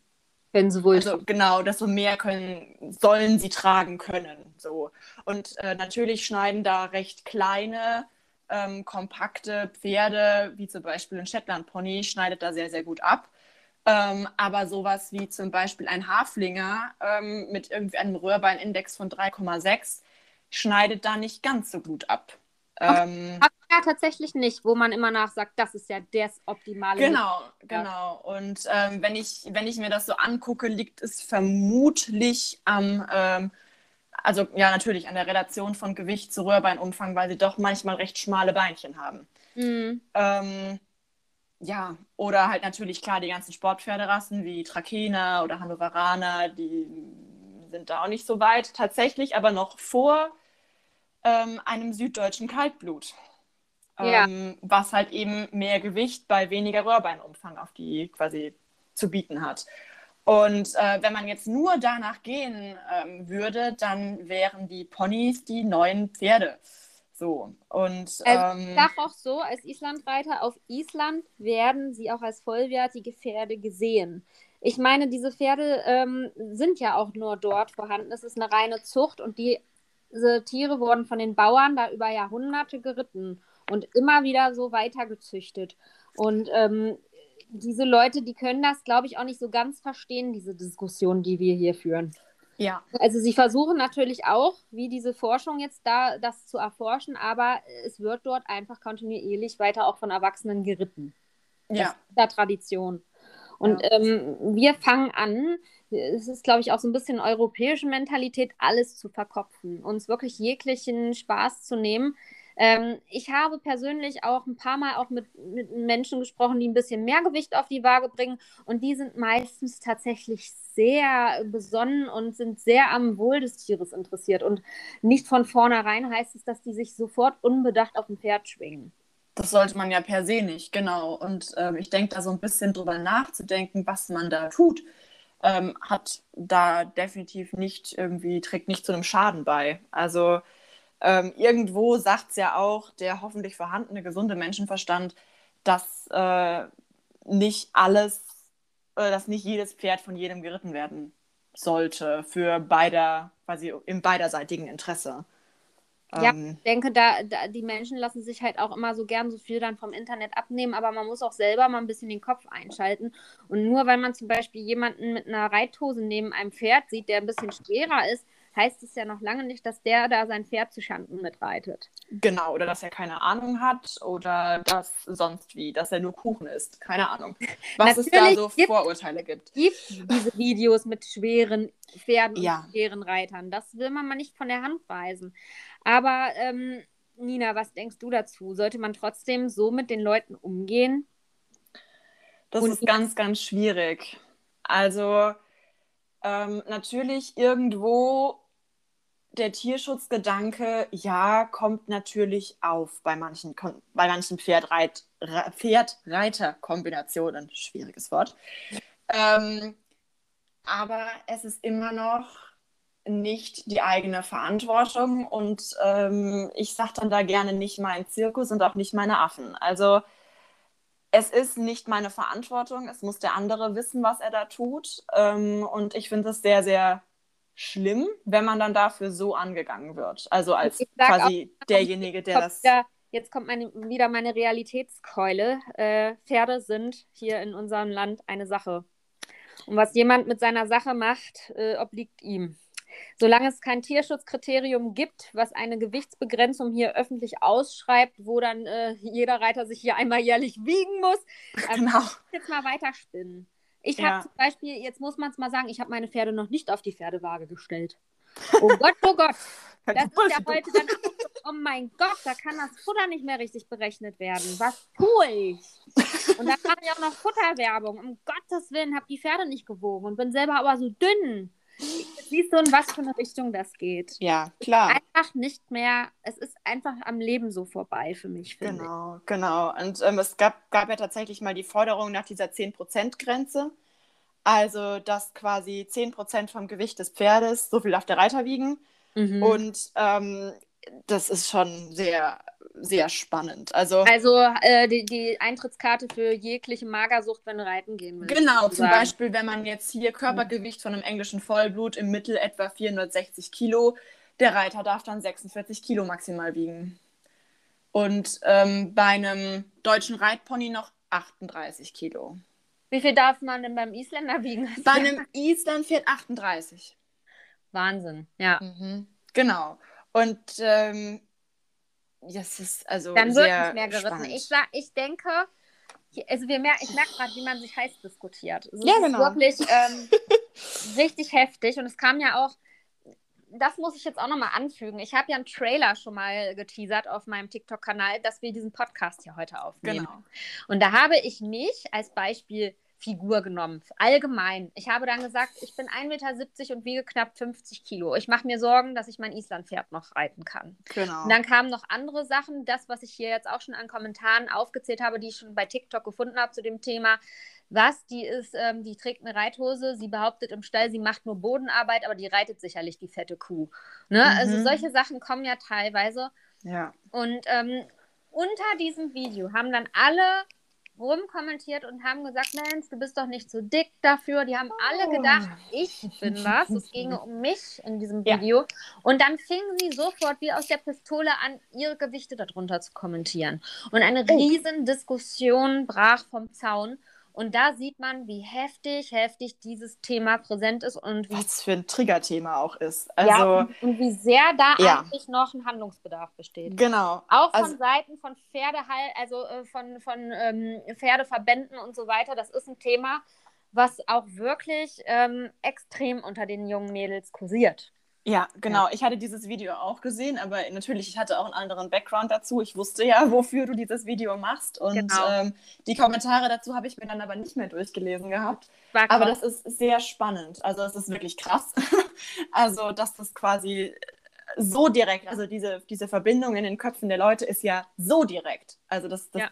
Wenn sie wohl. Also genau, desto mehr können, sollen sie tragen können. So. Und äh, natürlich schneiden da recht kleine, ähm, kompakte Pferde, wie zum Beispiel ein Shetland Pony, schneidet da sehr, sehr gut ab. Ähm, aber sowas wie zum Beispiel ein Haflinger ähm, mit irgendwie einem Röhrbeinindex von 3,6 schneidet da nicht ganz so gut ab. Ähm, ja, tatsächlich nicht, wo man immer nachsagt, das ist ja das optimale. Genau, Mittel. genau. Und ähm, wenn, ich, wenn ich mir das so angucke, liegt es vermutlich am, ähm, also ja, natürlich an der Relation von Gewicht zu Röhrbeinumfang, weil sie doch manchmal recht schmale Beinchen haben. Mhm. Ja, oder halt natürlich klar die ganzen Sportpferderassen wie Trakehner oder Hannoveraner, die sind da auch nicht so weit. Tatsächlich aber noch vor ähm, einem süddeutschen Kaltblut. Ja. Ähm, was halt eben mehr Gewicht bei weniger Röhrbeinumfang auf die quasi zu bieten hat. Und äh, wenn man jetzt nur danach gehen ähm, würde, dann wären die Ponys die neuen Pferde. So. Und also, ähm, ich sage auch so, als Islandreiter, auf Island werden sie auch als vollwertige Pferde gesehen. Ich meine, diese Pferde ähm, sind ja auch nur dort vorhanden. Es ist eine reine Zucht und die, diese Tiere wurden von den Bauern da über Jahrhunderte geritten und immer wieder so weitergezüchtet. Und ähm, diese Leute, die können das, glaube ich, auch nicht so ganz verstehen, diese Diskussion, die wir hier führen. Ja. Also sie versuchen natürlich auch, wie diese Forschung jetzt da, das zu erforschen, aber es wird dort einfach kontinuierlich weiter auch von Erwachsenen geritten. Ja. Das ist der Tradition. Und ja. ähm, wir fangen an, es ist, glaube ich, auch so ein bisschen europäische Mentalität, alles zu verkopfen, uns wirklich jeglichen Spaß zu nehmen. Ähm, ich habe persönlich auch ein paar Mal auch mit, mit Menschen gesprochen, die ein bisschen mehr Gewicht auf die Waage bringen und die sind meistens tatsächlich sehr besonnen und sind sehr am Wohl des Tieres interessiert und nicht von vornherein heißt es, dass die sich sofort unbedacht auf ein Pferd schwingen. Das sollte man ja per se nicht, genau. Und ähm, ich denke da so ein bisschen drüber nachzudenken, was man da tut, ähm, hat da definitiv nicht irgendwie, trägt nicht zu einem Schaden bei. Also ähm, irgendwo sagt es ja auch der hoffentlich vorhandene gesunde Menschenverstand, dass äh, nicht alles, äh, dass nicht jedes Pferd von jedem geritten werden sollte für beider, quasi im beiderseitigen Interesse. Ja, ähm, ich denke, da, da, die Menschen lassen sich halt auch immer so gern so viel dann vom Internet abnehmen, aber man muss auch selber mal ein bisschen den Kopf einschalten. Und nur weil man zum Beispiel jemanden mit einer Reithose neben einem Pferd sieht, der ein bisschen schwerer ist, heißt es ja noch lange nicht, dass der da sein Pferd zu Schanden mitreitet. Genau, oder dass er keine Ahnung hat oder dass sonst wie, dass er nur Kuchen isst. Keine Ahnung. Was es da so gibt, Vorurteile gibt. gibt diese Videos mit schweren Pferden ja. und schweren Reitern. Das will man mal nicht von der Hand weisen. Aber ähm, Nina, was denkst du dazu? Sollte man trotzdem so mit den Leuten umgehen? Das und ist ganz, ganz schwierig. Also ähm, natürlich irgendwo der Tierschutzgedanke, ja, kommt natürlich auf bei manchen, bei manchen Pferdreit, Pferdreiter-Kombinationen. Schwieriges Wort. Ähm, aber es ist immer noch nicht die eigene Verantwortung und ähm, ich sage dann da gerne nicht mein Zirkus und auch nicht meine Affen. Also es ist nicht meine Verantwortung, es muss der andere wissen, was er da tut ähm, und ich finde es sehr, sehr schlimm, wenn man dann dafür so angegangen wird. Also als quasi auch, derjenige, der das. Wieder, jetzt kommt meine, wieder meine Realitätskeule. Äh, Pferde sind hier in unserem Land eine Sache. Und was jemand mit seiner Sache macht, äh, obliegt ihm. Solange es kein Tierschutzkriterium gibt, was eine Gewichtsbegrenzung hier öffentlich ausschreibt, wo dann äh, jeder Reiter sich hier einmal jährlich wiegen muss, äh, genau. jetzt mal weiterspinnen. Ich ja. habe zum Beispiel, jetzt muss man es mal sagen, ich habe meine Pferde noch nicht auf die Pferdewaage gestellt. Oh Gott, oh Gott. Das ist ja heute dann oh mein Gott, da kann das Futter nicht mehr richtig berechnet werden. Was tue ich? Und dann mache ich auch noch Futterwerbung. Um Gottes Willen, habe die Pferde nicht gewogen und bin selber aber so dünn. Siehst du, in was für eine Richtung das geht? Ja, klar. Einfach nicht mehr, es ist einfach am Leben so vorbei für mich, Genau, ich. genau. Und ähm, es gab, gab ja tatsächlich mal die Forderung nach dieser 10%-Grenze. Also, dass quasi 10% vom Gewicht des Pferdes, so viel darf der Reiter wiegen. Mhm. Und ähm, das ist schon sehr, sehr spannend. Also, also äh, die, die, Eintrittskarte für jegliche Magersucht, wenn du reiten gehen willst. Genau, zum Beispiel, wenn man jetzt hier Körpergewicht von einem englischen Vollblut im Mittel etwa 460 Kilo, der Reiter darf dann 46 Kilo maximal wiegen. Und ähm, bei einem deutschen Reitpony noch 38 Kilo. Wie viel darf man denn beim Isländer wiegen? Bei einem Islandpferd 38. Wahnsinn, ja. Mhm. Genau. Und ähm, das ist also Dann wird nicht mehr geritten. Ich, sag, ich denke, also wir mer ich merke gerade, wie man sich heiß diskutiert. Also ja, genau. ist wirklich ähm, richtig heftig. Und es kam ja auch, das muss ich jetzt auch nochmal anfügen. Ich habe ja einen Trailer schon mal geteasert auf meinem TikTok-Kanal, dass wir diesen Podcast hier heute aufnehmen. Genau. Und da habe ich mich als Beispiel Figur genommen. Allgemein. Ich habe dann gesagt, ich bin 1,70 Meter und wiege knapp 50 Kilo. Ich mache mir Sorgen, dass ich mein Islandpferd noch reiten kann. Genau. Und dann kamen noch andere Sachen. Das, was ich hier jetzt auch schon an Kommentaren aufgezählt habe, die ich schon bei TikTok gefunden habe zu dem Thema. Was, die ist, ähm, die trägt eine Reithose, sie behauptet im Stall, sie macht nur Bodenarbeit, aber die reitet sicherlich die fette Kuh. Ne? Also mhm. Also solche Sachen kommen ja teilweise. Ja. Und ähm, unter diesem Video haben dann alle rumkommentiert und haben gesagt, Mensch, du bist doch nicht so dick dafür. Die haben alle gedacht, ich bin was. Es ginge um mich in diesem Ja. Video. Und dann fingen sie sofort wie aus der Pistole an, ihre Gewichte darunter zu kommentieren. Und eine Oh. riesen Diskussion brach vom Zaun. Und da sieht man, wie heftig, heftig dieses Thema präsent ist und wie, Was für ein Triggerthema auch ist. Also, ja, und, und wie sehr da Ja. eigentlich noch ein Handlungsbedarf besteht. genau. Auch von Also- Seiten von Pferdehall, also äh, von, von ähm, Pferdeverbänden und so weiter. Das ist ein Thema, was auch wirklich ähm, extrem unter den jungen Mädels kursiert. Ja, genau. Ich hatte dieses Video auch gesehen, aber natürlich, ich hatte auch einen anderen Background dazu. Ich wusste ja, wofür du dieses Video machst. Und Genau. ähm, die Kommentare dazu habe ich mir dann aber nicht mehr durchgelesen gehabt. War Aber krass. das ist sehr spannend. Also es ist wirklich krass. also, dass das quasi so direkt, also diese, diese Verbindung in den Köpfen der Leute ist ja so direkt. Also das, das Ja.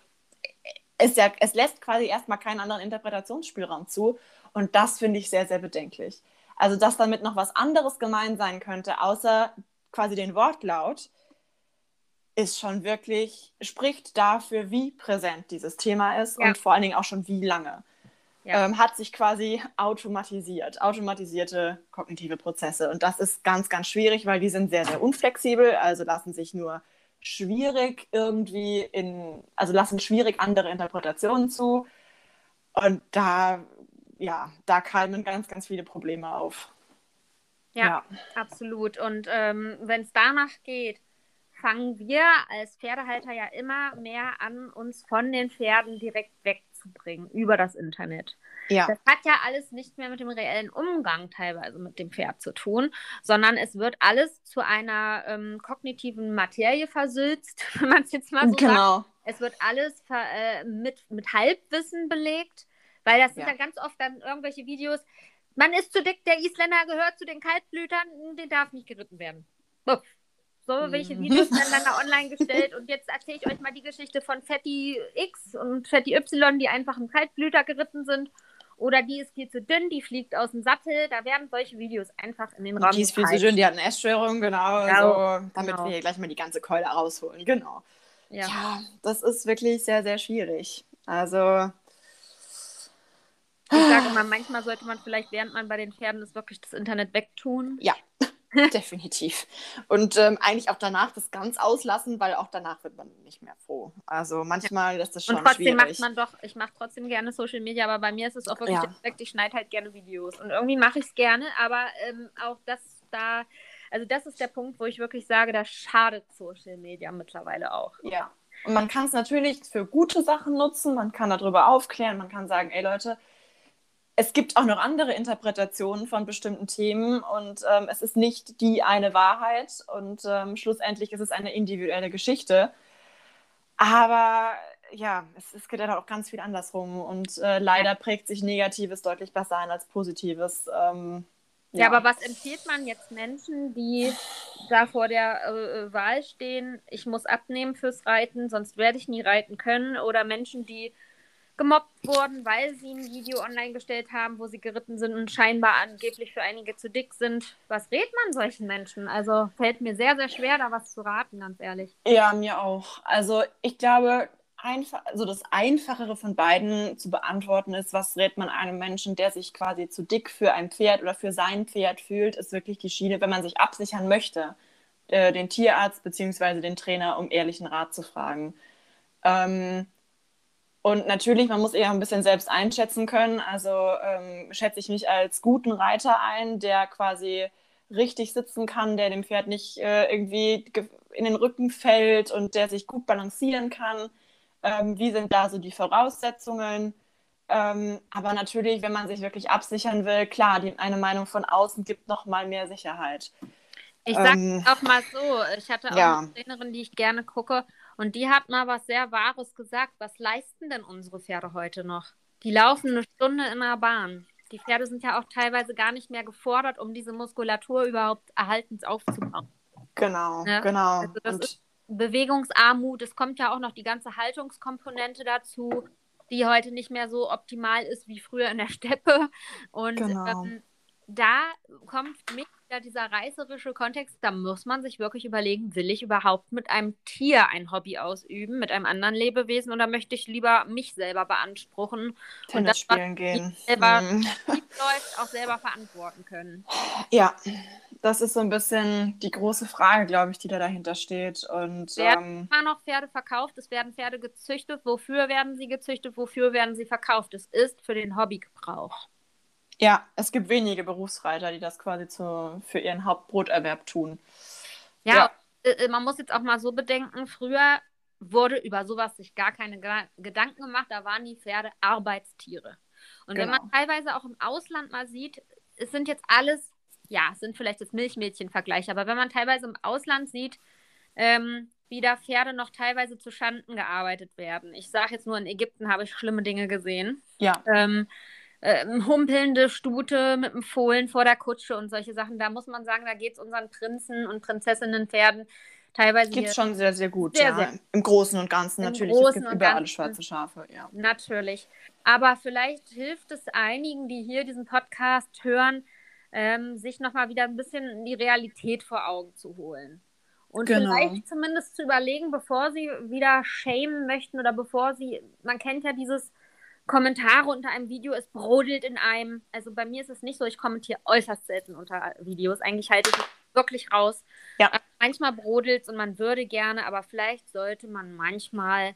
ist ja, es lässt quasi erstmal keinen anderen Interpretationsspielraum zu. Und das finde ich sehr, sehr bedenklich. Also, dass damit noch was anderes gemeint sein könnte, außer quasi den Wortlaut, ist schon wirklich, spricht dafür, wie präsent dieses Thema ist Ja. und vor allen Dingen auch schon wie lange Ja. ähm, hat sich quasi automatisiert, automatisierte kognitive Prozesse. Und das ist ganz, ganz schwierig, weil die sind sehr, sehr unflexibel, also lassen sich nur schwierig irgendwie in, also lassen schwierig andere Interpretationen zu. Und da, ja, da keimen ganz, ganz viele Probleme auf. Ja, absolut. Und ähm, wenn es danach geht, fangen wir als Pferdehalter ja immer mehr an, uns von den Pferden direkt wegzubringen über das Internet. Ja, Das hat ja alles nicht mehr mit dem reellen Umgang teilweise mit dem Pferd zu tun, sondern es wird alles zu einer ähm, kognitiven Materie versülzt, wenn man es jetzt mal so sagt. genau. Es wird alles äh, mit, mit Halbwissen belegt, weil das sind Ja. ja ganz oft dann irgendwelche Videos. Man ist zu dick, der Isländer gehört zu den Kaltblütern, den darf nicht geritten werden. Buff. So, welche Mhm. Videos werden dann da online gestellt? Und jetzt erzähle ich euch mal die Geschichte von Fatty X und Fatty Y, die einfach im Kaltblüter geritten sind. Oder die ist viel zu dünn, die fliegt aus dem Sattel. Da werden solche Videos einfach in den Raum Die ist viel zu schön, die hat eine Essstörung, genau. Ja, so, damit genau. wir hier gleich mal die ganze Keule rausholen, genau. Ja. Ja, das ist wirklich sehr, sehr schwierig. Also, Ich sage mal, manchmal sollte man vielleicht, während man bei den Pferden ist, wirklich das Internet wegtun. ja, definitiv. Und ähm, eigentlich auch danach das ganz auslassen, weil auch danach wird man nicht mehr froh. Also manchmal ist das schon Und trotzdem schwierig. macht man doch, ich mache trotzdem gerne Social Media, aber bei mir ist es auch wirklich Ja. direkt, ich schneide halt gerne Videos. Und irgendwie mache ich es gerne, aber ähm, auch das da, also das ist der Punkt, wo ich wirklich sage, da schadet Social Media mittlerweile auch. Ja. Und man kann es natürlich für gute Sachen nutzen, man kann darüber aufklären, man kann sagen, ey Leute, es gibt auch noch andere Interpretationen von bestimmten Themen und ähm, es ist nicht die eine Wahrheit und ähm, schlussendlich ist es eine individuelle Geschichte. Aber ja, es, es geht ja auch ganz viel andersrum und äh, leider prägt sich Negatives deutlich besser ein als Positives. Ähm, Ja. aber was empfiehlt man jetzt Menschen, die da vor der äh, Wahl stehen, ich muss abnehmen fürs Reiten, sonst werde ich nie reiten können? Oder Menschen, die gemobbt wurden, weil sie ein Video online gestellt haben, wo sie geritten sind und scheinbar angeblich für einige zu dick sind. Was rät man solchen Menschen? Also fällt mir sehr, sehr schwer, da was zu raten, ganz ehrlich. Ja, mir auch. Also ich glaube, einfach, also das Einfachere von beiden zu beantworten ist, was rät man einem Menschen, der sich quasi zu dick für ein Pferd oder für sein Pferd fühlt, ist wirklich die Schiene, wenn man sich absichern möchte, äh, den Tierarzt bzw. den Trainer um ehrlichen Rat zu fragen. Ähm, und natürlich, man muss eher ein bisschen selbst einschätzen können. Also ähm, schätze ich mich als guten Reiter ein, der quasi richtig sitzen kann, der dem Pferd nicht äh, irgendwie ge- in den Rücken fällt und der sich gut balancieren kann. Ähm, wie sind da so die Voraussetzungen? Ähm, aber natürlich, wenn man sich wirklich absichern will, klar, die, eine Meinung von außen gibt noch mal mehr Sicherheit. Ich sag Ähm, auch mal so, ich hatte auch ja. eine Trainerin, die ich gerne gucke, und die hat mal was sehr Wahres gesagt. Was leisten denn unsere Pferde heute noch? Die laufen eine Stunde in der Bahn. Die Pferde sind ja auch teilweise gar nicht mehr gefordert, um diese Muskulatur überhaupt erhaltens aufzubauen. Genau, Ja, genau. also das und, ist- Bewegungsarmut, es kommt ja auch noch die ganze Haltungskomponente dazu, die heute nicht mehr so optimal ist wie früher in der Steppe. Und Genau. ähm, da kommt für mich wieder dieser reißerische Kontext, da muss man sich wirklich überlegen, will ich überhaupt mit einem Tier ein Hobby ausüben, mit einem anderen Lebewesen oder möchte ich lieber mich selber beanspruchen Tennis und das, spielen gehen. selber Hm. läuft, auch selber verantworten können. Ja, das ist so ein bisschen die große Frage, glaube ich, die da dahinter steht. Und Werden ähm, immer noch Pferde verkauft, es werden Pferde gezüchtet. Wofür werden sie gezüchtet, wofür werden sie verkauft? Es ist für den Hobbygebrauch. Ja, es gibt wenige Berufsreiter, die das quasi zu, für ihren Hauptbroterwerb tun. Ja, Ja. Äh, man muss jetzt auch mal so bedenken, früher wurde über sowas sich gar keine Gedanken gemacht, da waren die Pferde Arbeitstiere. Und wenn Genau. man teilweise auch im Ausland mal sieht, es sind jetzt alles, ja, es sind vielleicht jetzt Milchmädchen-Vergleiche, aber wenn man teilweise im Ausland sieht, ähm, wie da Pferde noch teilweise zu Schanden gearbeitet werden. Ich sage jetzt nur, in Ägypten habe ich schlimme Dinge gesehen. Ja, Ähm, ähm, humpelnde Stute mit dem Fohlen vor der Kutsche und solche Sachen. Da muss man sagen, da geht es unseren Prinzen und Prinzessinnen Pferden teilweise es schon sehr, sehr gut. Sehr, ja. sehr. Im Großen und Ganzen Im natürlich. Großen es gibt überall Ganzen. schwarze Schafe, ja. Natürlich. Aber vielleicht hilft es einigen, die hier diesen Podcast hören, ähm, sich nochmal wieder ein bisschen die Realität vor Augen zu holen. Und Genau. vielleicht zumindest zu überlegen, bevor sie wieder shamen möchten oder bevor sie, man kennt ja dieses Kommentare unter einem Video, es brodelt in einem. Also bei mir ist es nicht so, ich kommentiere äußerst selten unter Videos. Eigentlich halte ich es wirklich raus. Ja. Aber manchmal brodelt es und man würde gerne, aber vielleicht sollte man manchmal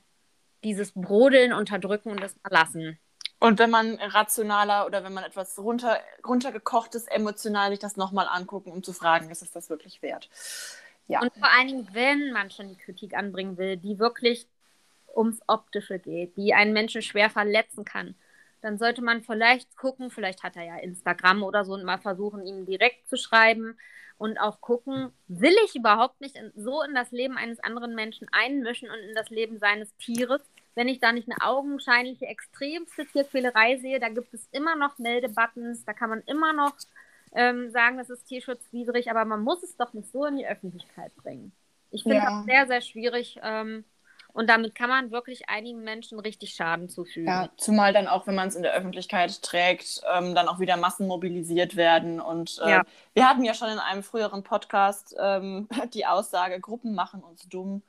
dieses Brodeln unterdrücken und das mal lassen. Und wenn man rationaler oder wenn man etwas runter, runtergekochtes, emotional sich das nochmal angucken, um zu fragen, ist es das wirklich wert? Ja. Und vor allen Dingen, wenn man schon die Kritik anbringen will, die wirklich ums Optische geht, die einen Menschen schwer verletzen kann, dann sollte man vielleicht gucken, vielleicht hat er ja Instagram oder so und mal versuchen, ihm direkt zu schreiben und auch gucken, will ich überhaupt nicht in, so in das Leben eines anderen Menschen einmischen und in das Leben seines Tieres, wenn ich da nicht eine augenscheinliche, extremste Tierquälerei sehe, da gibt es immer noch Meldebuttons, da kann man immer noch ähm, sagen, das ist tierschutzwidrig, aber man muss es doch nicht so in die Öffentlichkeit bringen. Ich finde Ja. das sehr, sehr schwierig ähm, und damit kann man wirklich einigen Menschen richtig Schaden zufügen. Ja, zumal dann auch, wenn man es in der Öffentlichkeit trägt, ähm, dann auch wieder Massen mobilisiert werden. Und äh, Ja. wir hatten ja schon in einem früheren Podcast ähm, die Aussage, Gruppen machen uns dumm.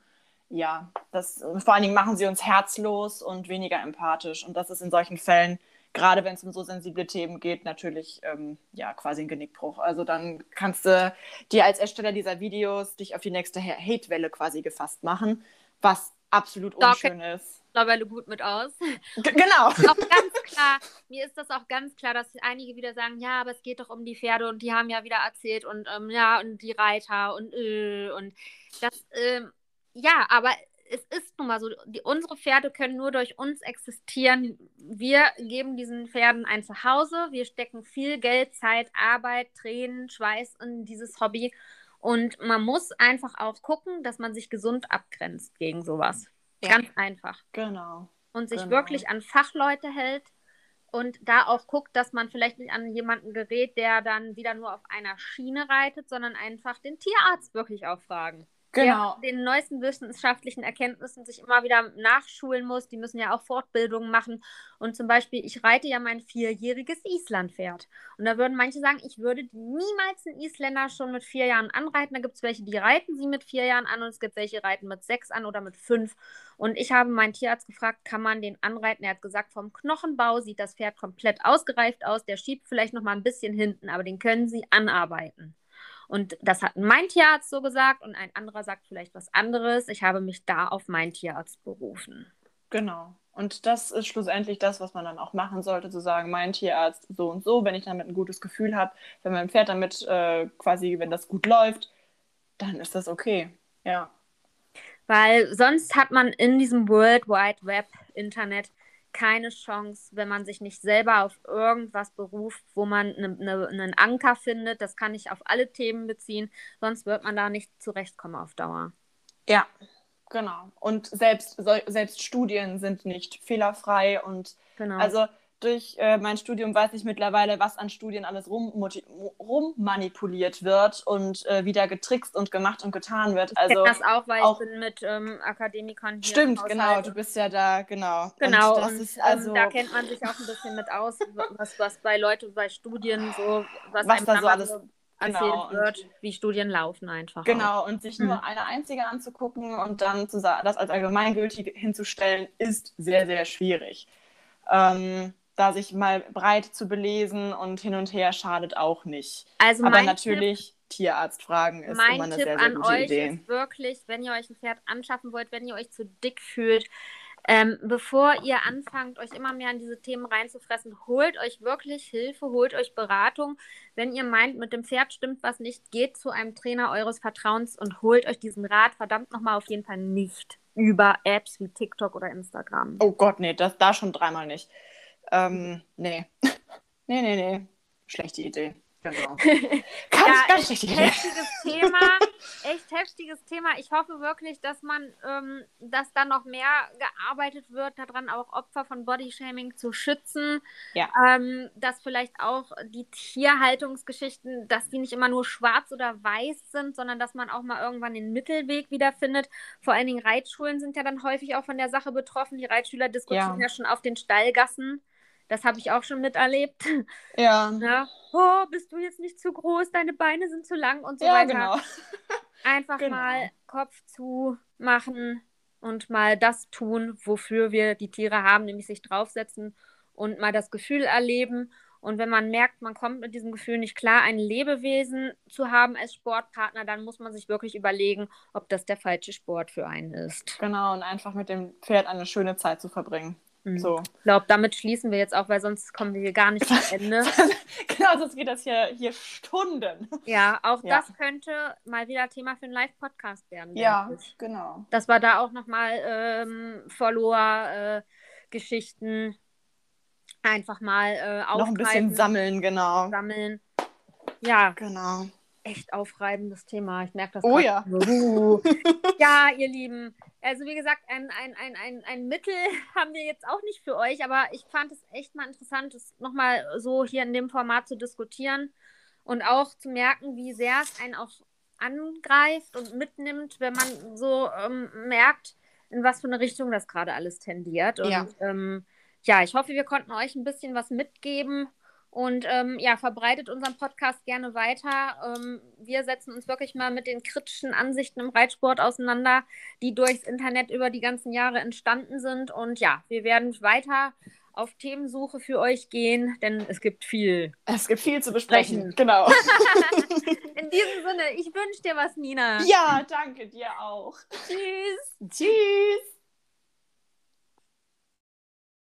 Ja, das, vor allen Dingen machen sie uns herzlos und weniger empathisch. Und das ist in solchen Fällen, gerade wenn es um so sensible Themen geht, natürlich ähm, ja, quasi ein Genickbruch. Also dann kannst du dir als Ersteller dieser Videos dich auf die nächste Ha- Hate-Welle quasi gefasst machen, was absolut Da unschön ist. Mittlerweile gut mit aus. G genau. auch ganz klar, mir ist das auch ganz klar, dass einige wieder sagen, ja, aber es geht doch um die Pferde und die haben ja wieder erzählt und ähm, ja, und die Reiter und äh, und das, ähm, ja, aber es ist nun mal so, die, unsere Pferde können nur durch uns existieren. Wir geben diesen Pferden ein Zuhause, wir stecken viel Geld, Zeit, Arbeit, Tränen, Schweiß in dieses Hobby und man muss einfach auch gucken, dass man sich gesund abgrenzt gegen sowas. Ja. Ganz einfach Genau. und sich Genau. wirklich an Fachleute hält und da auch guckt, dass man vielleicht nicht an jemanden gerät, der dann wieder nur auf einer Schiene reitet, sondern einfach den Tierarzt wirklich auch fragen. Genau. Der den neuesten wissenschaftlichen Erkenntnissen sich immer wieder nachschulen muss. Die müssen ja auch Fortbildungen machen. Und zum Beispiel, ich reite ja mein vierjähriges Islandpferd. Und da würden manche sagen, ich würde niemals einen Isländer schon mit vier Jahren anreiten. Da gibt es welche, die reiten sie mit vier Jahren an und es gibt welche, die reiten mit sechs an oder mit fünf. Und ich habe meinen Tierarzt gefragt, kann man den anreiten? Er hat gesagt, vom Knochenbau sieht das Pferd komplett ausgereift aus. Der schiebt vielleicht noch mal ein bisschen hinten, aber den können sie anarbeiten. Und das hat mein Tierarzt so gesagt und ein anderer sagt vielleicht was anderes. Ich habe mich da auf meinen Tierarzt berufen. Genau. Und das ist schlussendlich das, was man dann auch machen sollte, zu sagen, mein Tierarzt so und so, wenn ich damit ein gutes Gefühl habe, wenn mein Pferd damit äh, quasi, wenn das gut läuft, dann ist das okay. Ja. Weil sonst hat man in diesem World Wide Web Internet keine Chance, wenn man sich nicht selber auf irgendwas beruft, wo man ne, ne, einen Anker findet. Das kann ich auf alle Themen beziehen, sonst wird man da nicht zurechtkommen auf Dauer. Ja, genau. Und selbst, so, selbst Studien sind nicht fehlerfrei und Genau. also durch äh, mein Studium weiß ich mittlerweile, was an Studien alles rummanipuliert wird und äh, wieder getrickst und gemacht und getan wird. ich Also kenne das auch, weil auch- ich bin mit ähm, Akademikern hier stimmt, im genau, du bist ja da, genau. Genau, und und, ist ähm, also da kennt man sich auch ein bisschen mit aus, was, was bei Leuten bei Studien so, was, Was da so alles erzählt Genau, und- wird, wie Studien laufen einfach. Auch. Genau, und sich nur Mhm. eine einzige anzugucken und dann zu das als allgemeingültig hinzustellen, ist sehr, sehr schwierig. Ähm, da sich mal breit zu belesen und hin und her schadet auch nicht. Also Aber mein natürlich Tierarzt fragen Tipp, ist mein immer eine Tipp sehr, sehr an gute euch Idee. ist wirklich, wenn ihr euch ein Pferd anschaffen wollt, wenn ihr euch zu dick fühlt, ähm, bevor ihr anfangt, euch immer mehr in diese Themen reinzufressen, holt euch wirklich Hilfe, holt euch Beratung. Wenn ihr meint, mit dem Pferd stimmt was nicht, geht zu einem Trainer eures Vertrauens und holt euch diesen Rat verdammt nochmal auf jeden Fall nicht über Apps wie TikTok oder Instagram. Oh Gott, nee, das, da schon dreimal nicht. Ähm, nee. nee, nee, nee. Schlechte Idee. Genau. Ganz, Ja, ganz Idee. heftiges Thema, echt heftiges Thema. Ich hoffe wirklich, dass man, ähm, dass da noch mehr gearbeitet wird, daran auch Opfer von Bodyshaming zu schützen. Ja. Ähm, dass vielleicht auch die Tierhaltungsgeschichten, dass die nicht immer nur schwarz oder weiß sind, sondern dass man auch mal irgendwann den Mittelweg wiederfindet. Vor allen Dingen Reitschulen sind ja dann häufig auch von der Sache betroffen. Die Reitschüler diskutieren ja, Ja. schon auf den Stallgassen. Das habe ich auch schon miterlebt. Ja. Ja. Oh, bist du jetzt nicht zu groß, deine Beine sind zu lang und so Ja, weiter. genau. Einfach Genau. mal Kopf zu machen und mal das tun, wofür wir die Tiere haben, nämlich sich draufsetzen und mal das Gefühl erleben. Und wenn man merkt, man kommt mit diesem Gefühl nicht klar, ein Lebewesen zu haben als Sportpartner, dann muss man sich wirklich überlegen, ob das der falsche Sport für einen ist. Genau, und einfach mit dem Pferd eine schöne Zeit zu verbringen. Mhm. So. Ich glaube, damit schließen wir jetzt auch, weil sonst kommen wir hier gar nicht zum Ende. genau, sonst geht das hier, hier Stunden. Ja, auch Ja. das könnte mal wieder Thema für einen Live-Podcast werden. Ja, ich. genau. Dass wir da auch nochmal ähm, Follower-Geschichten einfach mal äh, Noch ein bisschen sammeln, genau. sammeln. Ja, Genau. Echt aufreibendes Thema. Ich merke das Oh ja. Ja, ihr Lieben. Also wie gesagt, ein, ein, ein, ein, ein Mittel haben wir jetzt auch nicht für euch, aber ich fand es echt mal interessant, es nochmal so hier in dem Format zu diskutieren und auch zu merken, wie sehr es einen auch angreift und mitnimmt, wenn man so ähm, merkt, in was für eine Richtung das gerade alles tendiert. Und Ja. ähm, ja, ich hoffe, wir konnten euch ein bisschen was mitgeben. Und ähm, ja, verbreitet unseren Podcast gerne weiter. Ähm, wir setzen uns wirklich mal mit den kritischen Ansichten im Reitsport auseinander, die durchs Internet über die ganzen Jahre entstanden sind. Und ja, wir werden weiter auf Themensuche für euch gehen, denn es gibt viel. Es gibt viel zu besprechen. Sprechen. Genau. In diesem Sinne, ich wünsche dir was, Nina. ja, danke dir auch. Tschüss. Tschüss.